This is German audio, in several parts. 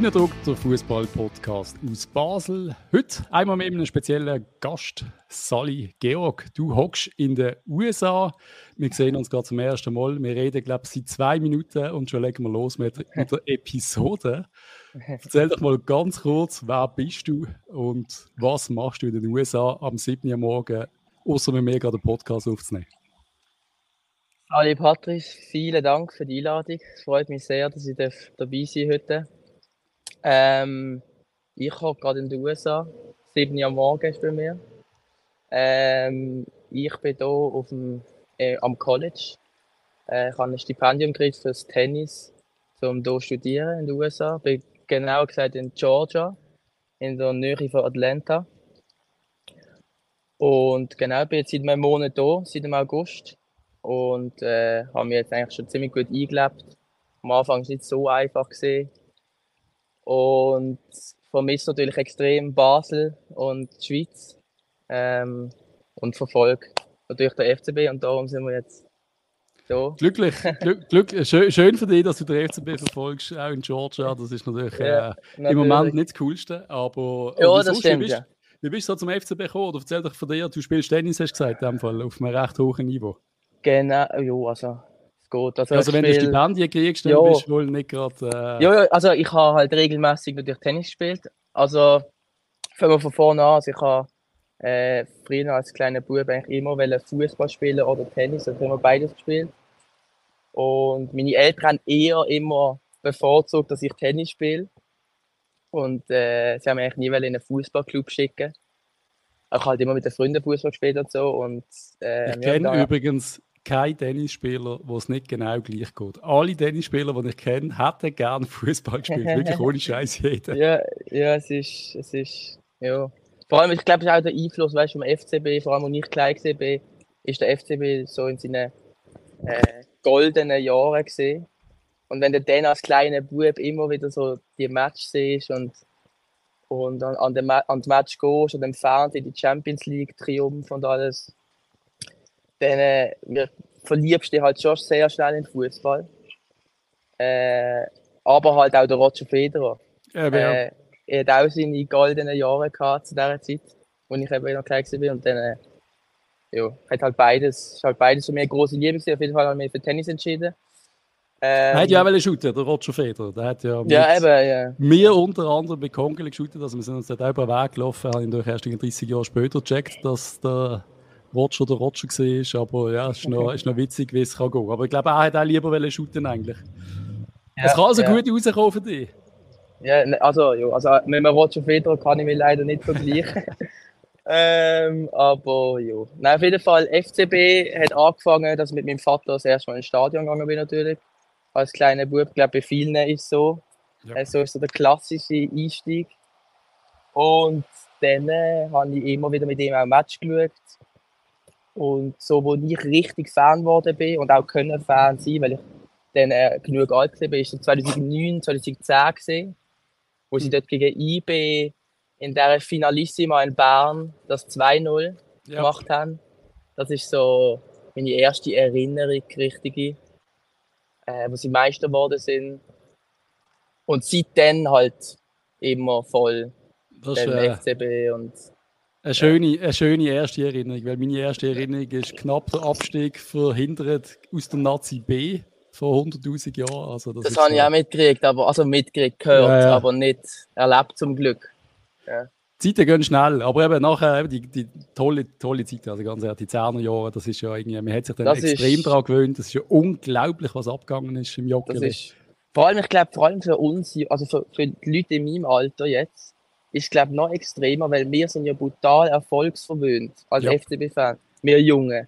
Innendruck, der Fußball-Podcast aus Basel. Heute einmal mit einem speziellen Gast, Sally Georg. Du hockst in den USA. Wir sehen uns gerade zum ersten Mal. Wir reden, glaube ich, seit zwei Minuten und schon legen wir los mit, mit der Episode. Erzähl doch mal ganz kurz, wer bist du und was machst du in den USA am 7. Uhr morgen, außer mit mir gerade einen Podcast aufzunehmen? Hallo Patrice, vielen Dank für die Einladung. Es freut mich sehr, dass ich dabei sein heute. Ähm, ich habe gerade in den USA, 7 Uhr morgens bei mir. Ähm, ich bin hier auf dem, äh, am College. Äh, ich habe ein Stipendium gekriegt fürs Tennis, um hier studieren in den USA. Bin genau gesagt in Georgia, in der Nähe von Atlanta. Und genau, bin jetzt seit einem Monat hier, seit dem August und äh, habe mich jetzt eigentlich schon ziemlich gut eingelebt. Am Anfang war es nicht so einfach. Gewesen. Und vermisse natürlich extrem Basel und die Schweiz ähm, und verfolge natürlich der FCB und darum sind wir jetzt da. Glücklich, glück, glück, schön, schön für dich, dass du den FCB verfolgst, auch in Georgia. Das ist natürlich, ja, äh, natürlich. im Moment nicht das Coolste, aber ja, das stimmt, wie bist, ja. wie bist du zum FCB gekommen? Oder erzähl doch von dir, du spielst Tennis, hast du gesagt, in dem Fall, auf einem recht hohen Niveau. Genau, ja, also geht. Also, also wenn spiel... du Stipendien kriegst, dann ja. bist du wohl nicht gerade... Äh... Ja, ja, also ich habe halt regelmäßig natürlich Tennis gespielt. Also fangen wir von vorne an. Also ich habe äh, früher als kleiner Bub eigentlich immer Fußball spielen oder Tennis. Also immer beides gespielt. Und meine Eltern haben eher immer bevorzugt, dass ich Tennis spiele. Und äh, sie haben mich eigentlich nie in einen Fußballclub schicken. Ich habe halt immer mit den Freunden Fußball gespielt und so. Und, äh, ich kenne übrigens kein Tennisspieler, wo es nicht genau gleich geht. Alle Tennisspieler, die ich kenne, hätten gerne Fußball gespielt. Wirklich ohne Scheiß jeder. Ja, ja, es ist, es ist, ja. Vor allem, ich glaube, es ist auch der Einfluss, weißt du, vom FCB, vor allem, als ich klein war, ist der FCB so in seinen äh, goldenen Jahren gesehen. Und wenn du dann als kleiner Bub immer wieder so die Match siehst und, und an, an, den, an das Match gehst und dann Fernsehen, die Champions League, Triumph und alles, dann äh, verliebst du dich halt schon sehr schnell in den Fußball. Äh, aber halt auch der Roger Federer. Ja, äh, er hat auch seine goldenen Jahre gehabt zu dieser Zeit, wo ich eben noch klein war. Und dann äh, ja, hat halt beides, ist halt beides für mich eine große Liebe gewesen. Auf jeden Fall habe ich mich für Tennis entschieden. Ähm, er hat ja auch einen shooten, der Roger Federer. Der hat ja, ja eben, ja. mir unter anderem mit Kongel geshootet. Also wir sind uns dort auch über den Weg gelaufen. Habe ihn durch erst 30 Jahre später gecheckt, dass der Roger oder Roger war, aber ja, es ist noch, ist noch witzig, wie es kann gehen. Aber ich glaube, er hat auch lieber shooten eigentlich. Ja, es kann also ja. gut rauskommen für dich. Ja, ne, also, ja, also mit dem Roger Federer kann ich mich leider nicht vergleichen. ähm, aber ja. Nein, auf jeden Fall, FCB hat angefangen, dass ich mit meinem Vater das erste Mal ins Stadion gegangen bin natürlich. Als kleiner Bub, ich glaube bei vielen ist so. Ja. So ist so der klassische Einstieg. Und dann äh, habe ich immer wieder mit ihm auch ein Match geschaut. Und so, wo ich richtig Fan geworden bin und auch können Fan sein, weil ich dann äh, genug alt war, ist 2009, 2010 gesehen, wo sie mhm. dort gegen IB in der Finalissima in Bern das 2-0 ja. gemacht haben. Das ist so meine erste Erinnerung, richtige, äh, wo sie Meister geworden sind. Und seitdem halt immer voll das, den äh, FCB und eine schöne, eine schöne erste Erinnerung, weil meine erste Erinnerung ist knapp der Abstieg verhindert aus dem Nazi B vor 100.000 Jahren. Also das das habe ich auch mitgekriegt, aber, also mitgekriegt, gehört, ja, ja. aber nicht erlebt zum Glück. Ja. Die Zeiten gehen schnell, aber eben nachher eben die, die tolle, tolle Zeit, also ganz ehrlich, die 10er Jahre, das ist ja irgendwie, man hat sich dann das extrem daran gewöhnt, das ist ja unglaublich, was abgegangen ist im Joggeli. Vor allem, ich glaube, vor allem für uns, also für, für die Leute in meinem Alter jetzt, ist, glaube noch extremer, weil wir sind ja brutal erfolgsverwöhnt als ja. FCB-Fan. Wir Jungen.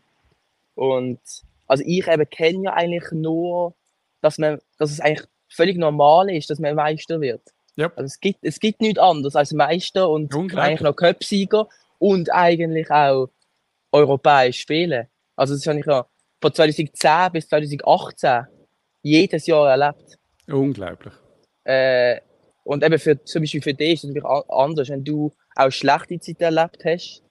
Und also ich eben kenne ja eigentlich nur, dass man, dass es eigentlich völlig normal ist, dass man Meister wird. Ja. Also es gibt, es gibt nichts anderes als Meister und eigentlich noch Cupsieger und eigentlich auch europäisch spielen. Also das habe ich ja von 2010 bis 2018 jedes Jahr erlebt. Unglaublich. Äh, und eben für, zum Beispiel für dich ist es natürlich anders, wenn du auch schlechte Zeit erlebt hast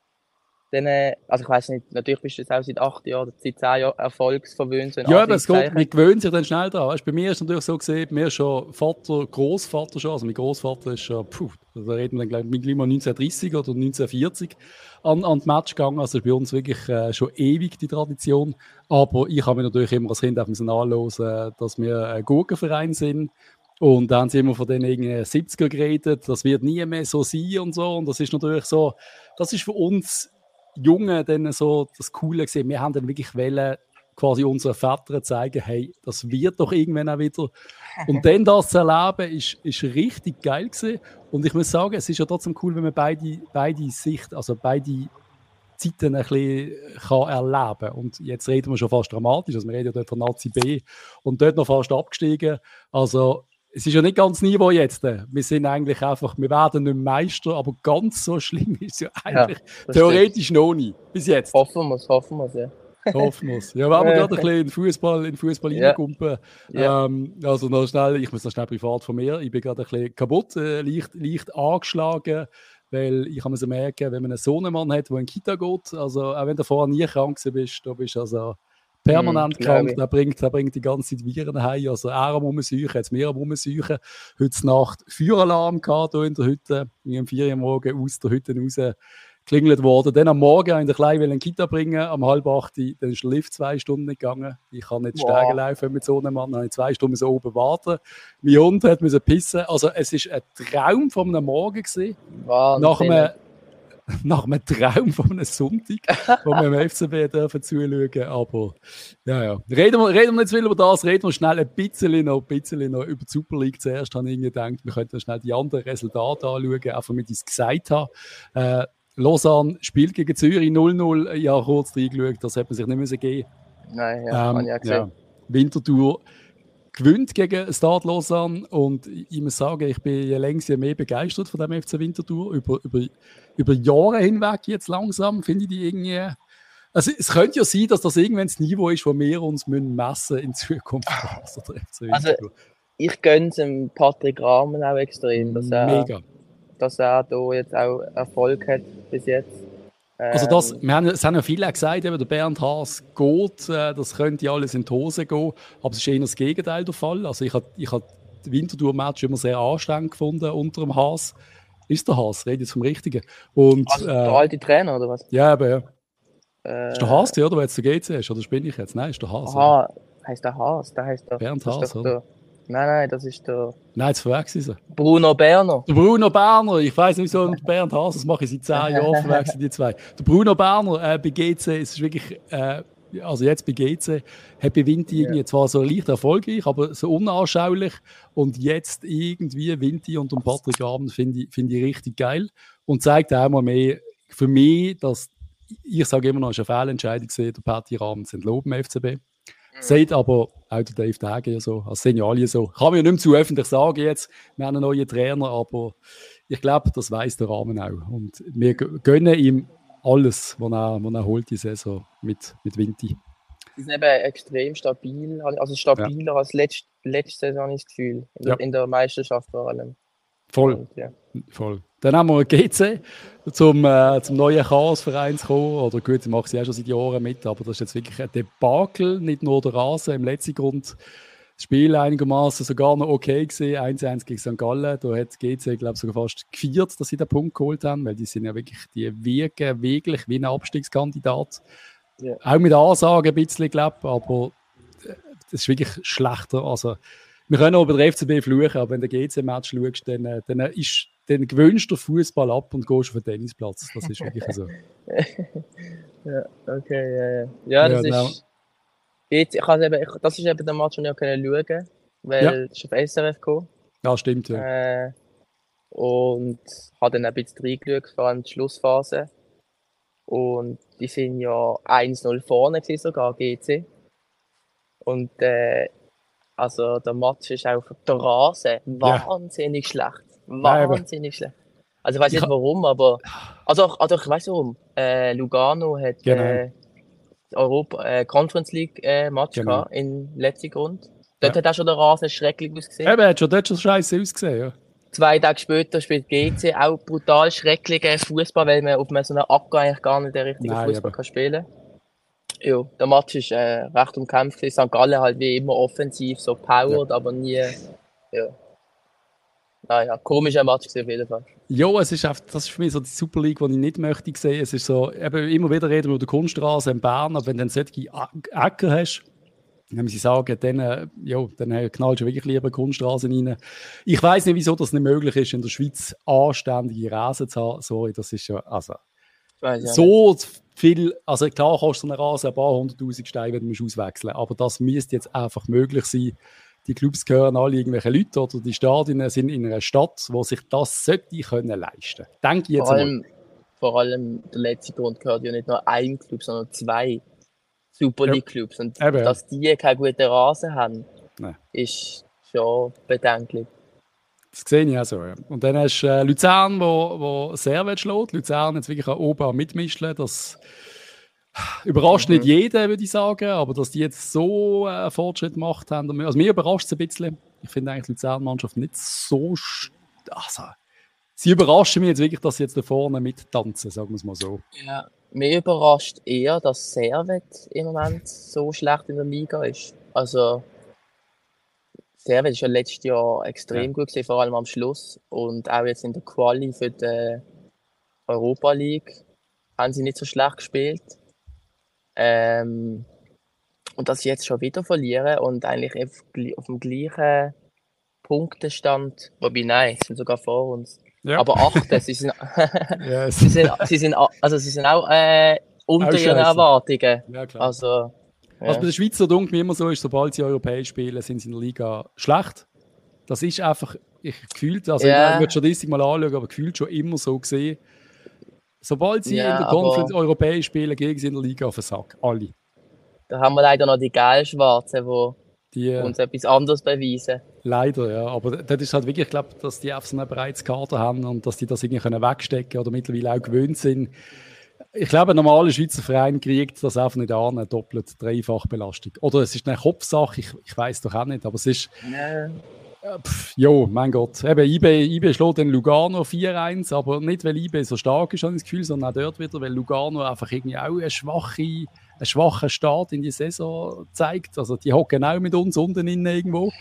dann, äh, also ich weiß nicht, natürlich bist du jetzt auch seit acht Jahren oder seit zehn Jahren erfolgsverwöhnt. So ja, aber es geht, man gewöhnt sich dann schnell daran. Weißt, bei mir ist es natürlich so gesehen, bei mir ist schon Vater, Großvater schon, also mein Großvater ist schon, puh, da reden wir dann gleich mit 1930 oder 1940 an, an das Match gegangen. Also ist bei uns wirklich äh, schon ewig die Tradition. Aber ich habe mir natürlich immer als Kind auf müssen anhören, dass wir ein Gurkenverein sind. Und dann haben sie immer von den 70er geredet, das wird nie mehr so sein und so. Und das ist natürlich so, das ist für uns Jungen dann so das Coole gesehen. Wir haben dann wirklich wollen, quasi unseren Vätern zeigen, hey, das wird doch irgendwann auch wieder. Und dann das zu erleben, ist, ist richtig geil gewesen. Und ich muss sagen, es ist ja trotzdem cool, wenn man beide, beide Sicht, also beide Zeiten ein bisschen kann erleben kann. Und jetzt reden wir schon fast dramatisch, also wir reden ja dort von Nazi B und dort noch fast abgestiegen. Also es ist ja nicht ganz Niveau jetzt. Wir sind eigentlich einfach, wir werden nicht Meister, aber ganz so schlimm ist es ja eigentlich ja, theoretisch stimmt. noch nie. Bis jetzt. Hoffen wir es, hoffen wir es, ja. Hoffen wir es. Ja, wenn wir gerade ein bisschen in Fußball, in Fußball reinkumpen. Ja. Ähm, also noch schnell, ich muss noch schnell privat von mir. Ich bin gerade ein bisschen kaputt, äh, leicht, leicht angeschlagen, weil ich mir so merken, wenn man einen Sohnemann hat, der in Kita geht, also auch wenn du vorher nie krank bist, da bist du also permanent mm, krank, der bringt, der bringt die ganze Zeit Viren heim. Also er am Rumsuchen, jetzt mehr am Rumsuchen. Heute Nacht Feueralarm gehabt, hier in der Hütte, um 4 Uhr morgen aus der Hütte raus klingelt worden. Dann am Morgen in der Kleinen in Kita bringen, am halb acht, dann ist der Lift zwei Stunden nicht gegangen. Ich kann nicht wow. Steigen laufen mit so einem Mann, dann habe ich zwei Stunden so oben warten. Mein Hund hat müssen pissen. Also es ist ein Traum von einem Morgen gewesen. Wahnsinn. Nach einem nach einem Traum von einem Sonntag, wo wir im FCB dürfen zuschauen. Aber ja, ja. Reden wir, reden wir nicht viel über das, reden wir schnell ein bisschen noch, ein bisschen noch über die Super League. Zuerst habe ich gedacht, wir könnten schnell die anderen Resultate anschauen, einfach damit ich es gesagt habe. Äh, Lausanne spielt gegen Zürich 0-0. Ja, kurz reingeschaut, das hätte man sich nicht müssen geben Nein, ja, ähm, ja gesehen. Ja. Winterthur gewinnt gegen Stade Lausanne und ich muss sagen, ich bin je längst je mehr begeistert von dem FC Winterthur. Über, über, über Jahre hinweg jetzt langsam finde ich die irgendwie. Also es könnte ja sein, dass das irgendwann das Niveau ist, wo wir uns müssen messen in Zukunft. Also, also ich gönne es dem Patrick Rahmen auch extrem, dass er, Mega. dass er da jetzt auch Erfolg hat bis jetzt. Also das, ähm. wir haben, es haben ja viele gesagt, eben, der Bernd Haas geht, äh, das könnte alles in die Hose gehen, aber es ist eher das Gegenteil der Fall. Also ich habe ich hab die Winterthur-Match immer sehr anstrengend gefunden unter dem Haas. Ist der Haas, rede jetzt vom Richtigen. Und, also der äh, alte Trainer, oder was? Ja, aber ja. Äh, ist der Haas, oder, der jetzt der GC ist, oder bin ich jetzt? Nein, ist der Haas. Aha, oder? heißt der Haas, der heißt der. Bernd Haas, oder? Der, Nein, nein, das ist der. Nein, jetzt verwechseln sie. Bruno Berner. Der Bruno Berner, ich weiß nicht so, und Bernd Haas, das mache ich seit zehn Jahren, verwechseln die zwei. Der Bruno Berner äh, bei GC, es ist wirklich, äh, also jetzt bei GC, hat bei Vinti irgendwie zwar so leicht erfolgreich, aber so unanschaulich. Und jetzt irgendwie Vinti und um Patrick Abend finde ich, find ich richtig geil. Und zeigt auch mal mehr für mich, dass ich sage immer noch, es ist eine Fehlentscheidung gesehen, der Patti Rahmen zu entloben im FCB. Mhm. Sagt aber auch der Dave Dage so, als Signal so. Kann man ja nicht mehr zu öffentlich sagen jetzt, wir haben einen neuen Trainer, aber ich glaube, das weiß der Rahmen auch. Und wir gönnen ihm alles, was er, was er holt, die Saison mit, mit Vinti. Sie sind eben extrem stabil, also stabiler ja. als letzte, letzte Saison, ich das Gefühl. In, ja. der Meisterschaft vor allem. Voll. Und, ja. Voll. Dann haben wir GC zum, äh, zum neuen Chaosverein zu kommen. Oder gut, ich mache sie auch schon seit Jahren mit, aber das ist jetzt wirklich ein Debakel. Nicht nur der Rasen im letzten Grund. Das Spiel einigermaßen sogar noch okay gesehen. 1-1 gegen St. Gallen. Da hat GC, glaube ich, sogar fast gefeiert, dass sie den Punkt geholt haben, weil die sind ja wirklich, die wirken wirklich wie ein Abstiegskandidat. Yeah. Auch mit Ansagen ein bisschen, glaube ich, aber äh, das ist wirklich schlechter. Also, wir können auch über den FCB fluchen, aber wenn du GC-Match schaust, dann, äh, dann, ist, dann gewöhnst du Fußball ab und gehst auf den Tennisplatz. Das ist wirklich so. ja, okay, ja, ja. Ja, das ja, ist. Jetzt, ich eben, ich, das ist eben der Match, den ich schauen konnte, weil ja. es auf SRF gekommen. Ja, stimmt, ja. Äh, und habe dann ein bisschen reingeschaut, vor allem die Schlussphase. Und die sind ja 1-0 vorne gewesen, sogar GC. Und äh, also der Match ist auf der Rasen wahnsinnig ja. schlecht. Wahnsinnig schlecht. Also ich weiß nicht warum, aber also, also ich weiß warum. Äh, Lugano hat genau. äh, Europa äh, Conference League äh, Match genau. gehabt in letzter Grund. Dort ja. hat auch schon der Rasen schrecklich ausgesehen. Eben, hat schon dort schon scheiße ausgesehen, ja. Zwei Tage später spielt GC auch brutal schrecklichen Fußball, weil man auf so einem Acker eigentlich gar nicht den richtigen Fußball kann spielen Ja, der Match ist äh, recht umkämpft. St. Gallen halt wie immer offensiv, so powered, ja. aber nie. Ja. Naja, komischer Match auf jeden Fall. Ja, es ist einfach, das ist für mich so die Super League, die ich nicht möchte sehen. Es ist so, eben immer wieder reden wir über die Kunststraße in Bern, aber wenn du dann solche Äcker hast, wenn sie sagen, dann, äh, ja, dann knallst du wirklich lieber Kunststraßen rein. Ich weiß nicht, wieso das nicht möglich ist, in der Schweiz anständige Rasen zu haben. Sorry, das ist ja, also, so nicht. viel, also klar kostet so ein Rasen ein paar hunderttausend Steine, wenn du auswechseln aber das müsste jetzt einfach möglich sein. Die Clubs gehören alle irgendwelche Leute oder die Stadien sind in einer Stadt, wo sich das sollte können leisten. Denke ich jetzt vor allem, mal. Vor allem der letzte Grund gehört ja nicht nur ein Club, sondern zwei. Super League Clubs. Und Eben, dass die keine guten Rasen haben, Nein. ist schon bedenklich. Das sehe ich auch so. Ja. Und dann hast du äh, Luzern, wo, wo sehr schlägt. Luzern jetzt wirklich oben mitmischen. Das überrascht mhm. nicht jeden, würde ich sagen. Aber dass die jetzt so äh, Fortschritt gemacht haben, also mir überrascht es ein bisschen. Ich finde eigentlich die Luzern-Mannschaft nicht so. Also, sie überraschen mich jetzt wirklich, dass sie jetzt da vorne mittanzen, sagen wir es mal so. Ja, mir überrascht eher, dass Servet im Moment so schlecht in der Liga ist. Also, Servet ist ja letztes Jahr extrem ja. gut gewesen, vor allem am Schluss. Und auch jetzt in der Quali für die Europa League haben sie nicht so schlecht gespielt. Ähm, und dass sie jetzt schon wieder verlieren und eigentlich auf, auf dem gleichen Punktestand, wobei nein, sind sogar vor uns. Ja. Aber achte, sie sind, yes. sie sind, sie sind, also sie sind auch äh, unter auch ihren Erwartungen. Ja. Also, ja. Was bei den Schweizer dunkel immer so ist, sobald sie europäisch spielen, sind sie in der Liga schlecht. Das ist einfach, ich gefühlt, also ja. ich würde Statistik mal anschauen, aber gefühlt schon immer so gesehen. Sobald sie ja, in der Conference europäisch spielen, gegen sie in der Liga auf den Sack. Alle. Da haben wir leider noch die Gelb-Schwarzen, die die, äh, uns etwas anderes beweisen. Leider, ja. Aber das ist halt wirklich, ich glaube, dass die einfach so eine bereits Kader haben und dass die das irgendwie können wegstecken oder mittlerweile auch gewöhnt sind. Ich glaube, ein normaler Schweizer Verein kriegt das einfach nicht an, eine doppelt dreifach Belastung. Oder es ist eine Kopfsache, ich, ich weiß doch auch nicht, aber es ist. Nee. Pff, jo, mein Gott. Eben, IB, IB schlägt den Lugano 4-1, aber nicht, weil IB so stark ist, habe ich das Gefühl, sondern auch dort wieder, weil Lugano einfach irgendwie auch eine schwache, einen schwachen Start in die Saison zeigt. Also, die hocken auch mit uns unten innen irgendwo.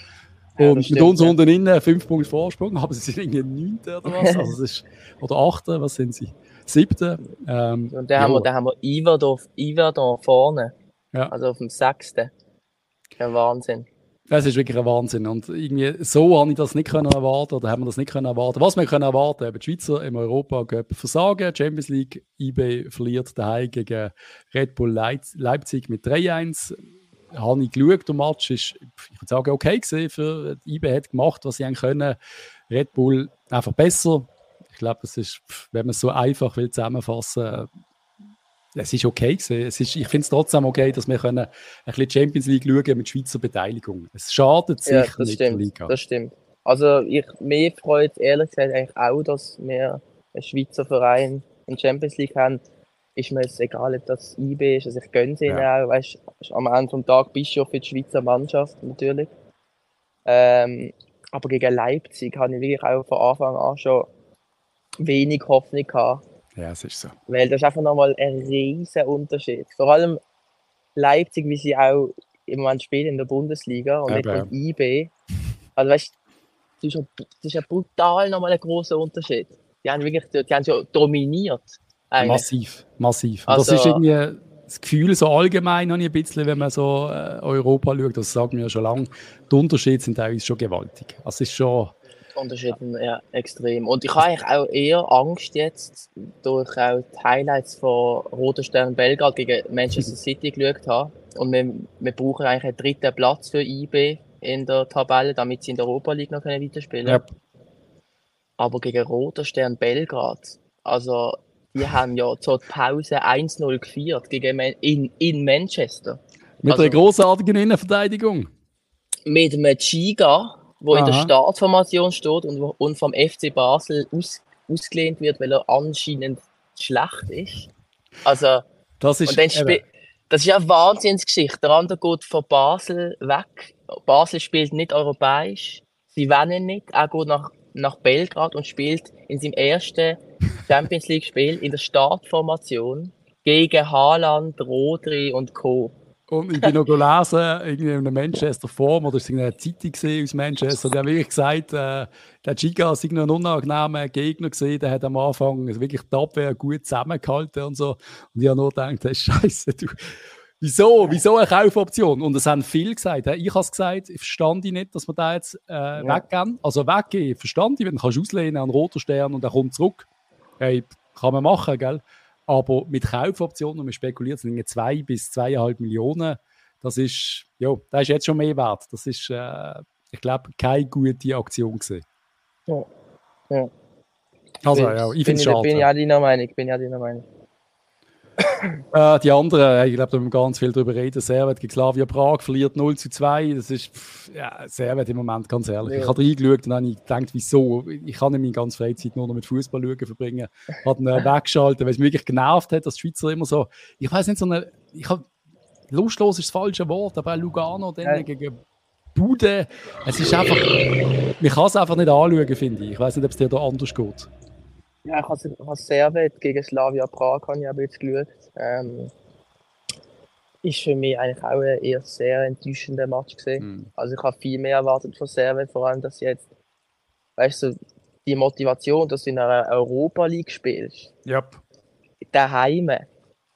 Ja, und stimmt, mit uns ja. unten innen 5 Punkte Vorsprung, aber sie sind irgendwie 9. oder was. Also, es ist, oder 8. Was sind sie? 7. Ähm, und dann haben wir, dann haben wir Iverdor, Iverdor vorne. Ja. Also auf dem 6. Kein Wahnsinn. Das ist wirklich ein Wahnsinn. Und irgendwie so habe ich das nicht können erwarten oder haben wir das nicht können erwarten. Was wir können erwarten, eben die Schweizer im Europa Cup versagen. Champions League, IB verliert daheim gegen Red Bull Leipzig mit 3-1. Habe ich geschaut, der Match ist, ich würde sagen, okay gewesen. Für IB hat gemacht, was sie können. Red Bull einfach besser. Ich glaube, es ist, wenn man es so einfach will zusammenfassen, es ist okay gewesen. Es ist, ich finde es trotzdem okay, dass wir können ein bisschen Champions League schauen mit Schweizer Beteiligung. Es schadet sicher ja, nicht stimmt, der Liga. Das stimmt. Also ich, mir freut ehrlich gesagt eigentlich auch, dass wir einen Schweizer Verein in Champions League haben. Ist mir jetzt egal, ob das IB ist. Also ich gönne es ihnen ja. auch. Weißt, am Ende des Tages bist du für die Schweizer Mannschaft natürlich. Ähm, aber gegen Leipzig habe ich wirklich auch von Anfang an schon wenig Hoffnung gehabt ja, es ist so. Weil das ist einfach nochmal ein riesiger Unterschied. Vor allem Leipzig, wie sie auch im Moment spielen in der Bundesliga und Eben. nicht in IB. Also weißt das ist, das ist ja brutal nochmal ein großer Unterschied. Die haben wirklich, die haben ja dominiert. Eigentlich. Massiv, massiv. Also, das ist irgendwie das Gefühl so allgemein habe ich ein bisschen, wenn man so äh, Europa schaut, das sagen wir ja schon lange, die Unterschiede sind teilweise schon gewaltig. Also es ist schon Unterschieden, ja, extrem. Und ich habe eigentlich auch eher Angst jetzt, durch auch die Highlights von Roter Stern Belgrad gegen Manchester City geschaut habe. Und wir, wir brauchen eigentlich einen dritten Platz für IB in der Tabelle, damit sie in der Europa League noch weiterspielen können. Ja. Aber gegen Roter Stern Belgrad, also die haben ja zur Pause 1-0 geführt gegen in, in Manchester. Mit also, einer großartigen Innenverteidigung. Mit einem Chiga, wo Aha. in der Startformation steht und, und vom FC Basel aus, ausgelehnt wird, weil er anscheinend schlecht ist. Also, das ist, das ist ja eine Wahnsinnsgeschichte. Der andere geht von Basel weg. Basel spielt nicht europäisch. Sie wollen nicht. Er geht nach nach Belgrad und spielt in seinem ersten Champions League-Spiel in der Startformation gegen Haaland, Rodri und Co. Und ich bin noch gelesen, irgendwie in einem Manchester Form oder es war eine Zeitung aus Manchester, die haben wirklich gesagt, äh, der Giga noch ein unangenehmer Gegner gesehen, der hat am Anfang wirklich die Abwehr gut zusammengehalten und so. Und ich habe nur gedacht, das ist scheiße, du. Wieso? Wieso eine Kaufoption? Und es haben viele gesagt. Ich habe es gesagt, ich verstand nicht, dass wir da jetzt äh, ja. weggehen. Also weggehen, verstand ich, wenn du kannst auslehnen an roter Stern und er kommt zurück. Hey, kann man machen, gell? Aber mit Kaufoptionen, man spekuliert, sind zwei bis zweieinhalb Millionen. Das ist, ja, das ist jetzt schon mehr wert. Das ist, äh, ich glaube, keine gute Aktion gewesen. Ja. ja. Also, ja, ich finde es schade. Bin ja deiner Meinung, bin ja deiner Meinung. Äh, die anderen, ich glaube, da müssen wir ganz viel darüber reden. Servet gegen Slavia Prag verliert 0 zu 2. Das ist, pff, ja, Servet im Moment, ganz ehrlich. Ja. Ich habe reingeschaut und habe gedacht, wieso? Ich kann nicht meine ganze Freizeit nur noch mit Fußball verbringen. Hat ihn äh, weggeschaltet, weil es mich wirklich genervt hat, dass die Schweizer immer so, ich weiß nicht, so eine, ich habe, lustlos ist das falsche Wort, aber Lugano dann ja. gegen Bude, es ist einfach, man kann es einfach nicht anschauen, finde ich. Ich weiß nicht, ob es dir da anders geht. Ja, ich habe Servet gegen Slavia Prag habe ich ein bisschen geschaut. Ähm, ist für mich eigentlich auch ein eher sehr enttäuschender Match gesehen. Mhm. Also ich habe viel mehr erwartet von Servet, vor allem, dass sie jetzt, weißt du, die Motivation, dass du in einer Europa League spielst. Yep. Daheim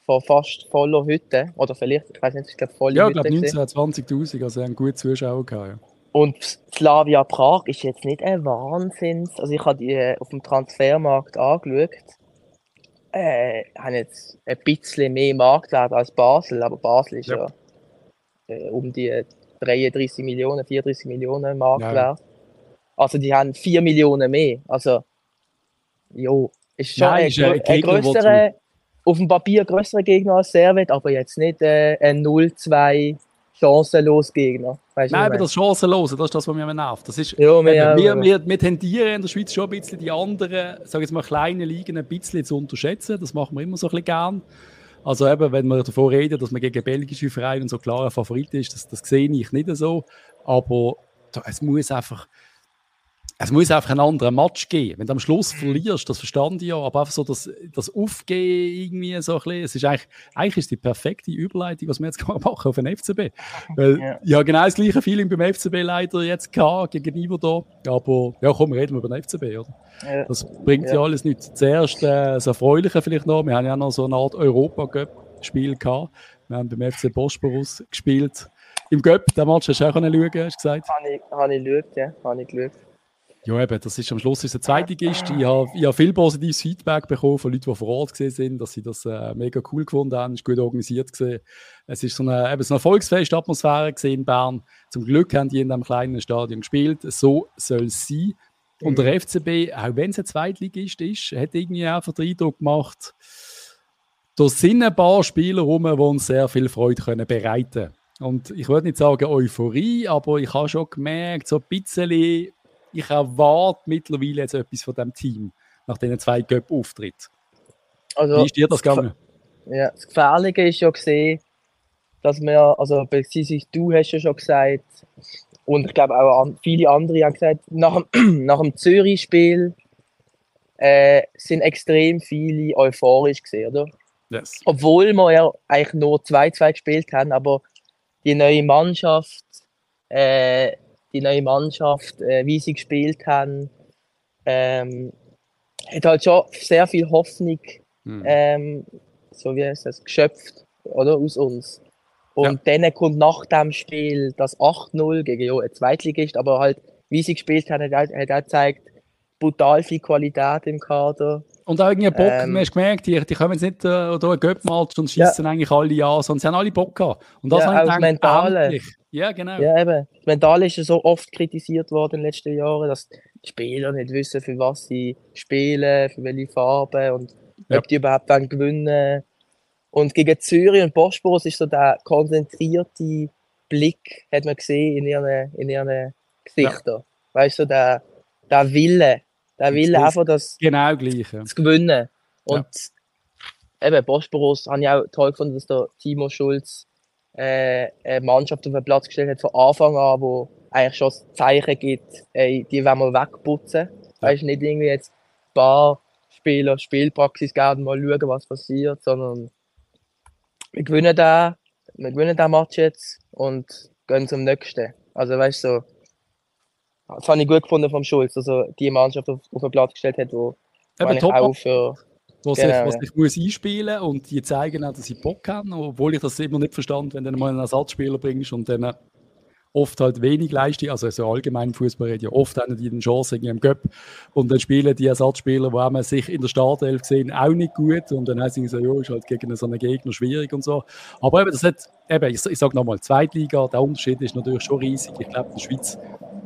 von fast voller Hütte oder vielleicht, ich weiß nicht, ich glaube volle Ja, ich glaube 19, 20.000, also haben gute Zuschauer gehabt. Ja. Und Slavia Prag ist jetzt nicht ein Wahnsinn. Also ich habe die äh, auf dem Transfermarkt angeschaut. Äh, haben jetzt ein bisschen mehr Marktwert als Basel, aber Basel ist ja, ja äh, um die 33 Millionen, 34 Millionen Marktwert. Ja. Also die haben 4 Millionen mehr. Also, jo, ist schon Nein, ein, ist ein, ein größerer, auf dem Papier größerer Gegner als Servet, aber jetzt nicht äh, ein 0-2 chancenlos Gegner. Weißt Nein, aber das Chancenlose, das ist das, was mich nervt. Das ist, ja, wir, eben, wir, wir, wir, tendieren in der Schweiz schon ein bisschen die anderen, sag jetzt mal, kleinen Ligen ein bisschen zu unterschätzen. Das machen wir immer so ein bisschen gern. Also eben, wenn wir davon reden, dass man gegen belgische Vereine so klar ein Favorit ist, das, das sehe ich nicht so. Aber es muss einfach, es muss einfach einen anderen Match geben. Wenn du am Schluss mhm. verlierst, das verstand ich ja, aber einfach so das, das Aufgehen irgendwie so ein bisschen, es ist eigentlich, eigentlich ist die perfekte Überleitung, was wir jetzt machen auf den FCB. Weil, ja. ja, genau das gleiche Feeling beim FCB leider jetzt gehabt, gegenüber da. Aber, ja, komm, reden wir über den FCB, oder? Ja. Das bringt ja. ja alles nichts. Zuerst äh, das Erfreuliche vielleicht noch, wir haben ja noch so eine Art Europa-Cup-Spiel gehabt. Wir haben beim FC Bosporus gespielt. Im Cup, den Match hast du auch schauen können, hast du gesagt? Habe ich, hab ich geschaut, ja. Habe ich geschaut. Ja, eben, das ist am Schluss ist der zweite Gist. Ich habe, ich habe viel positives Feedback bekommen von Leuten, die vor Ort gesehen sind, dass sie das äh, mega cool gefunden haben. Es ist gut organisiert gesehen. Es ist so eine, eben so eine volksfeste Atmosphäre gesehen in Bern. Zum Glück haben die in einem kleinen Stadion gespielt. So soll es sein. Und der FCB, auch wenn es ein Zweitligist ist, hat irgendwie einfach den Eindruck gemacht, da sind ein paar Spieler rum, die uns sehr viel Freude können bereiten können. Und ich würde nicht sagen Euphorie, aber ich habe schon gemerkt, so ein bisschen ich erwarte mittlerweile jetzt etwas von dem Team nach diesen zwei Göpp-Auftritten. Also, Wie ist dir das gegangen? Ja, das Gefährliche ist ja gesehen, dass wir, also beziehungsweise du hast ja schon gesagt, und ich glaube auch viele andere haben gesagt, nach dem, nach dem Zürich-Spiel äh, sind extrem viele euphorisch gesehen, oder? Yes. Obwohl wir ja eigentlich nur 2-2 gespielt haben, aber die neue Mannschaft, äh, die neue Mannschaft, äh, wie sie gespielt haben, ähm, hat halt schon sehr viel Hoffnung, mhm. ähm, so wie es das geschöpft, oder aus uns. Und ja. dann kommt nach dem Spiel das 8-0 gegen ja, ein Zweitligist, aber halt, wie sie gespielt haben, hat, hat auch gezeigt, brutal viel Qualität im Kader. Und auch irgendwie Bock, ähm, man hast gemerkt, die, die kommen jetzt nicht äh, oder einen Göppmatch und schießen ja. eigentlich alle an, sondern sie haben alle Bock gehabt. Und das ja, habe ich gedacht, mentale. Endlich. Ja, genau. Ja, eben. Das Mentale ist ja so oft kritisiert worden in den letzten Jahren, dass die Spieler nicht wissen, für was sie spielen, für welche Farben und ja. ob die überhaupt dann gewinnen. Und gegen Zürich und Bosporus ist so der konzentrierte Blick, hat man gesehen in ihren, in ihren Gesichtern. Ja. Weißt du, der, der Wille, der Wille einfach das, genau gleich, ja. das Gewinnen. Und ja. eben, Bosporus habe ich auch toll gefunden, dass der Timo Schulz äh, eine Mannschaft auf den Platz gestellt hat von Anfang an, wo eigentlich schon das Zeichen gibt, ey, die wollen wir wegputzen. Weißt du, nicht irgendwie jetzt ein paar Spieler Spielpraxis geben und mal schauen, was passiert, sondern wir gewinnen da, wir gewinnen den Match jetzt und gehen zum nächsten. Also weißt du, so, das habe ich gut gefunden vom Schulz, also die Mannschaft auf, auf den Platz gestellt hat, wo Eben, top, auch für wo Genau, sich, was ja. sich muss einspielen und die zeigen auch, dass sie Bock haben, obwohl ich das immer nicht verstand, wenn du mal einen Ersatzspieler bringst und dann äh, oft halt wenig Leistung, also so allgemein Fußball redet ja oft haben die eine Chance im Göpp und dann spielen die Ersatzspieler, wo haben sich in der Startelf gesehen, auch nicht gut und dann heißt es so, ja, ist halt gegen so einen Gegner schwierig und so. Aber eben, das hat, eben, ich, ich sage nochmal, Zweitliga, der Unterschied ist natürlich schon riesig. Ich glaube, in der Schweiz,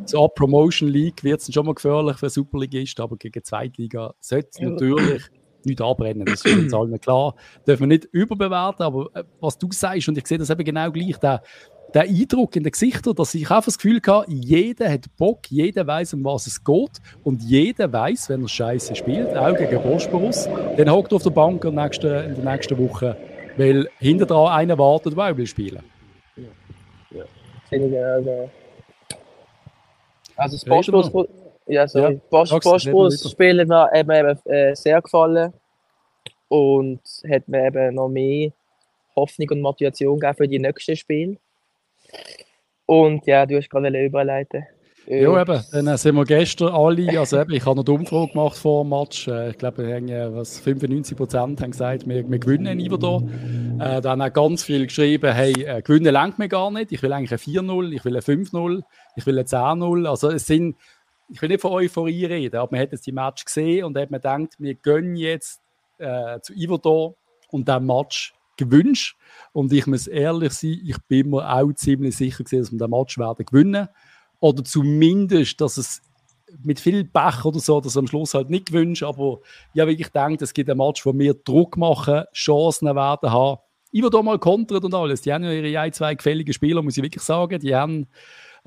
so ab Promotion League wird es schon mal gefährlich für Superligisten, aber gegen Zweitliga sollte es Ja. natürlich nicht abbrennen. Das ist uns allen klar. Dürfen wir nicht überbewerten, aber äh, was du sagst, und ich sehe das eben genau gleich, der, der Eindruck in den Gesichtern, dass ich einfach das Gefühl hatte, jeder hat Bock, jeder weiß, um was es geht und jeder weiß, wenn er Scheiße spielt, auch gegen Bosporus, dann hockt er auf der Bank in der nächsten, in der nächsten Woche, weil hinter dran einer wartet, der auch will spielen. Finde ich, also, das. Bosporus, ja, sorry, Ja, Bos sag's, reden wir Bosporus weiter. Spiel hat mir eben, eben äh, sehr gefallen und hat mir eben noch mehr Hoffnung und Motivation gegeben für die nächsten Spiele. Und ja, du hast gerade überleiten. Ja, eben. Dann äh, sind wir gestern alle, also eben, ich habe noch die Umfrage gemacht vor dem Match. Äh, ich glaube, wir haben, äh, was, 95 Prozent haben gesagt, wir, wir gewinnen in Iverdor. Äh, dann haben ganz viele geschrieben, hey, äh, gewinnen lenkt mir gar nicht. Ich will eigentlich ein 4-0, ich will ein 5-0, ich will ein 10-0. Also es sind, ich will nicht von Euphorie reden, aber man hat jetzt die Match gesehen und hat mir gedacht, wir gönnen jetzt äh, zu Iverdor und den Match gewünscht. Und ich muss ehrlich sein, ich bin mir auch ziemlich sicher gewesen, dass wir den Match werden gewinnen. Oder zumindest, dass es mit viel Pech oder so, dass am Schluss halt nicht gewünscht, aber ja, weil ich denke, es gibt ein Match, wo wir Druck machen, Chancen werden haben. Ich würde da mal kontern und alles. Die haben ja ihre ein, zwei gefälligen Spieler, muss ich wirklich sagen. Die haben,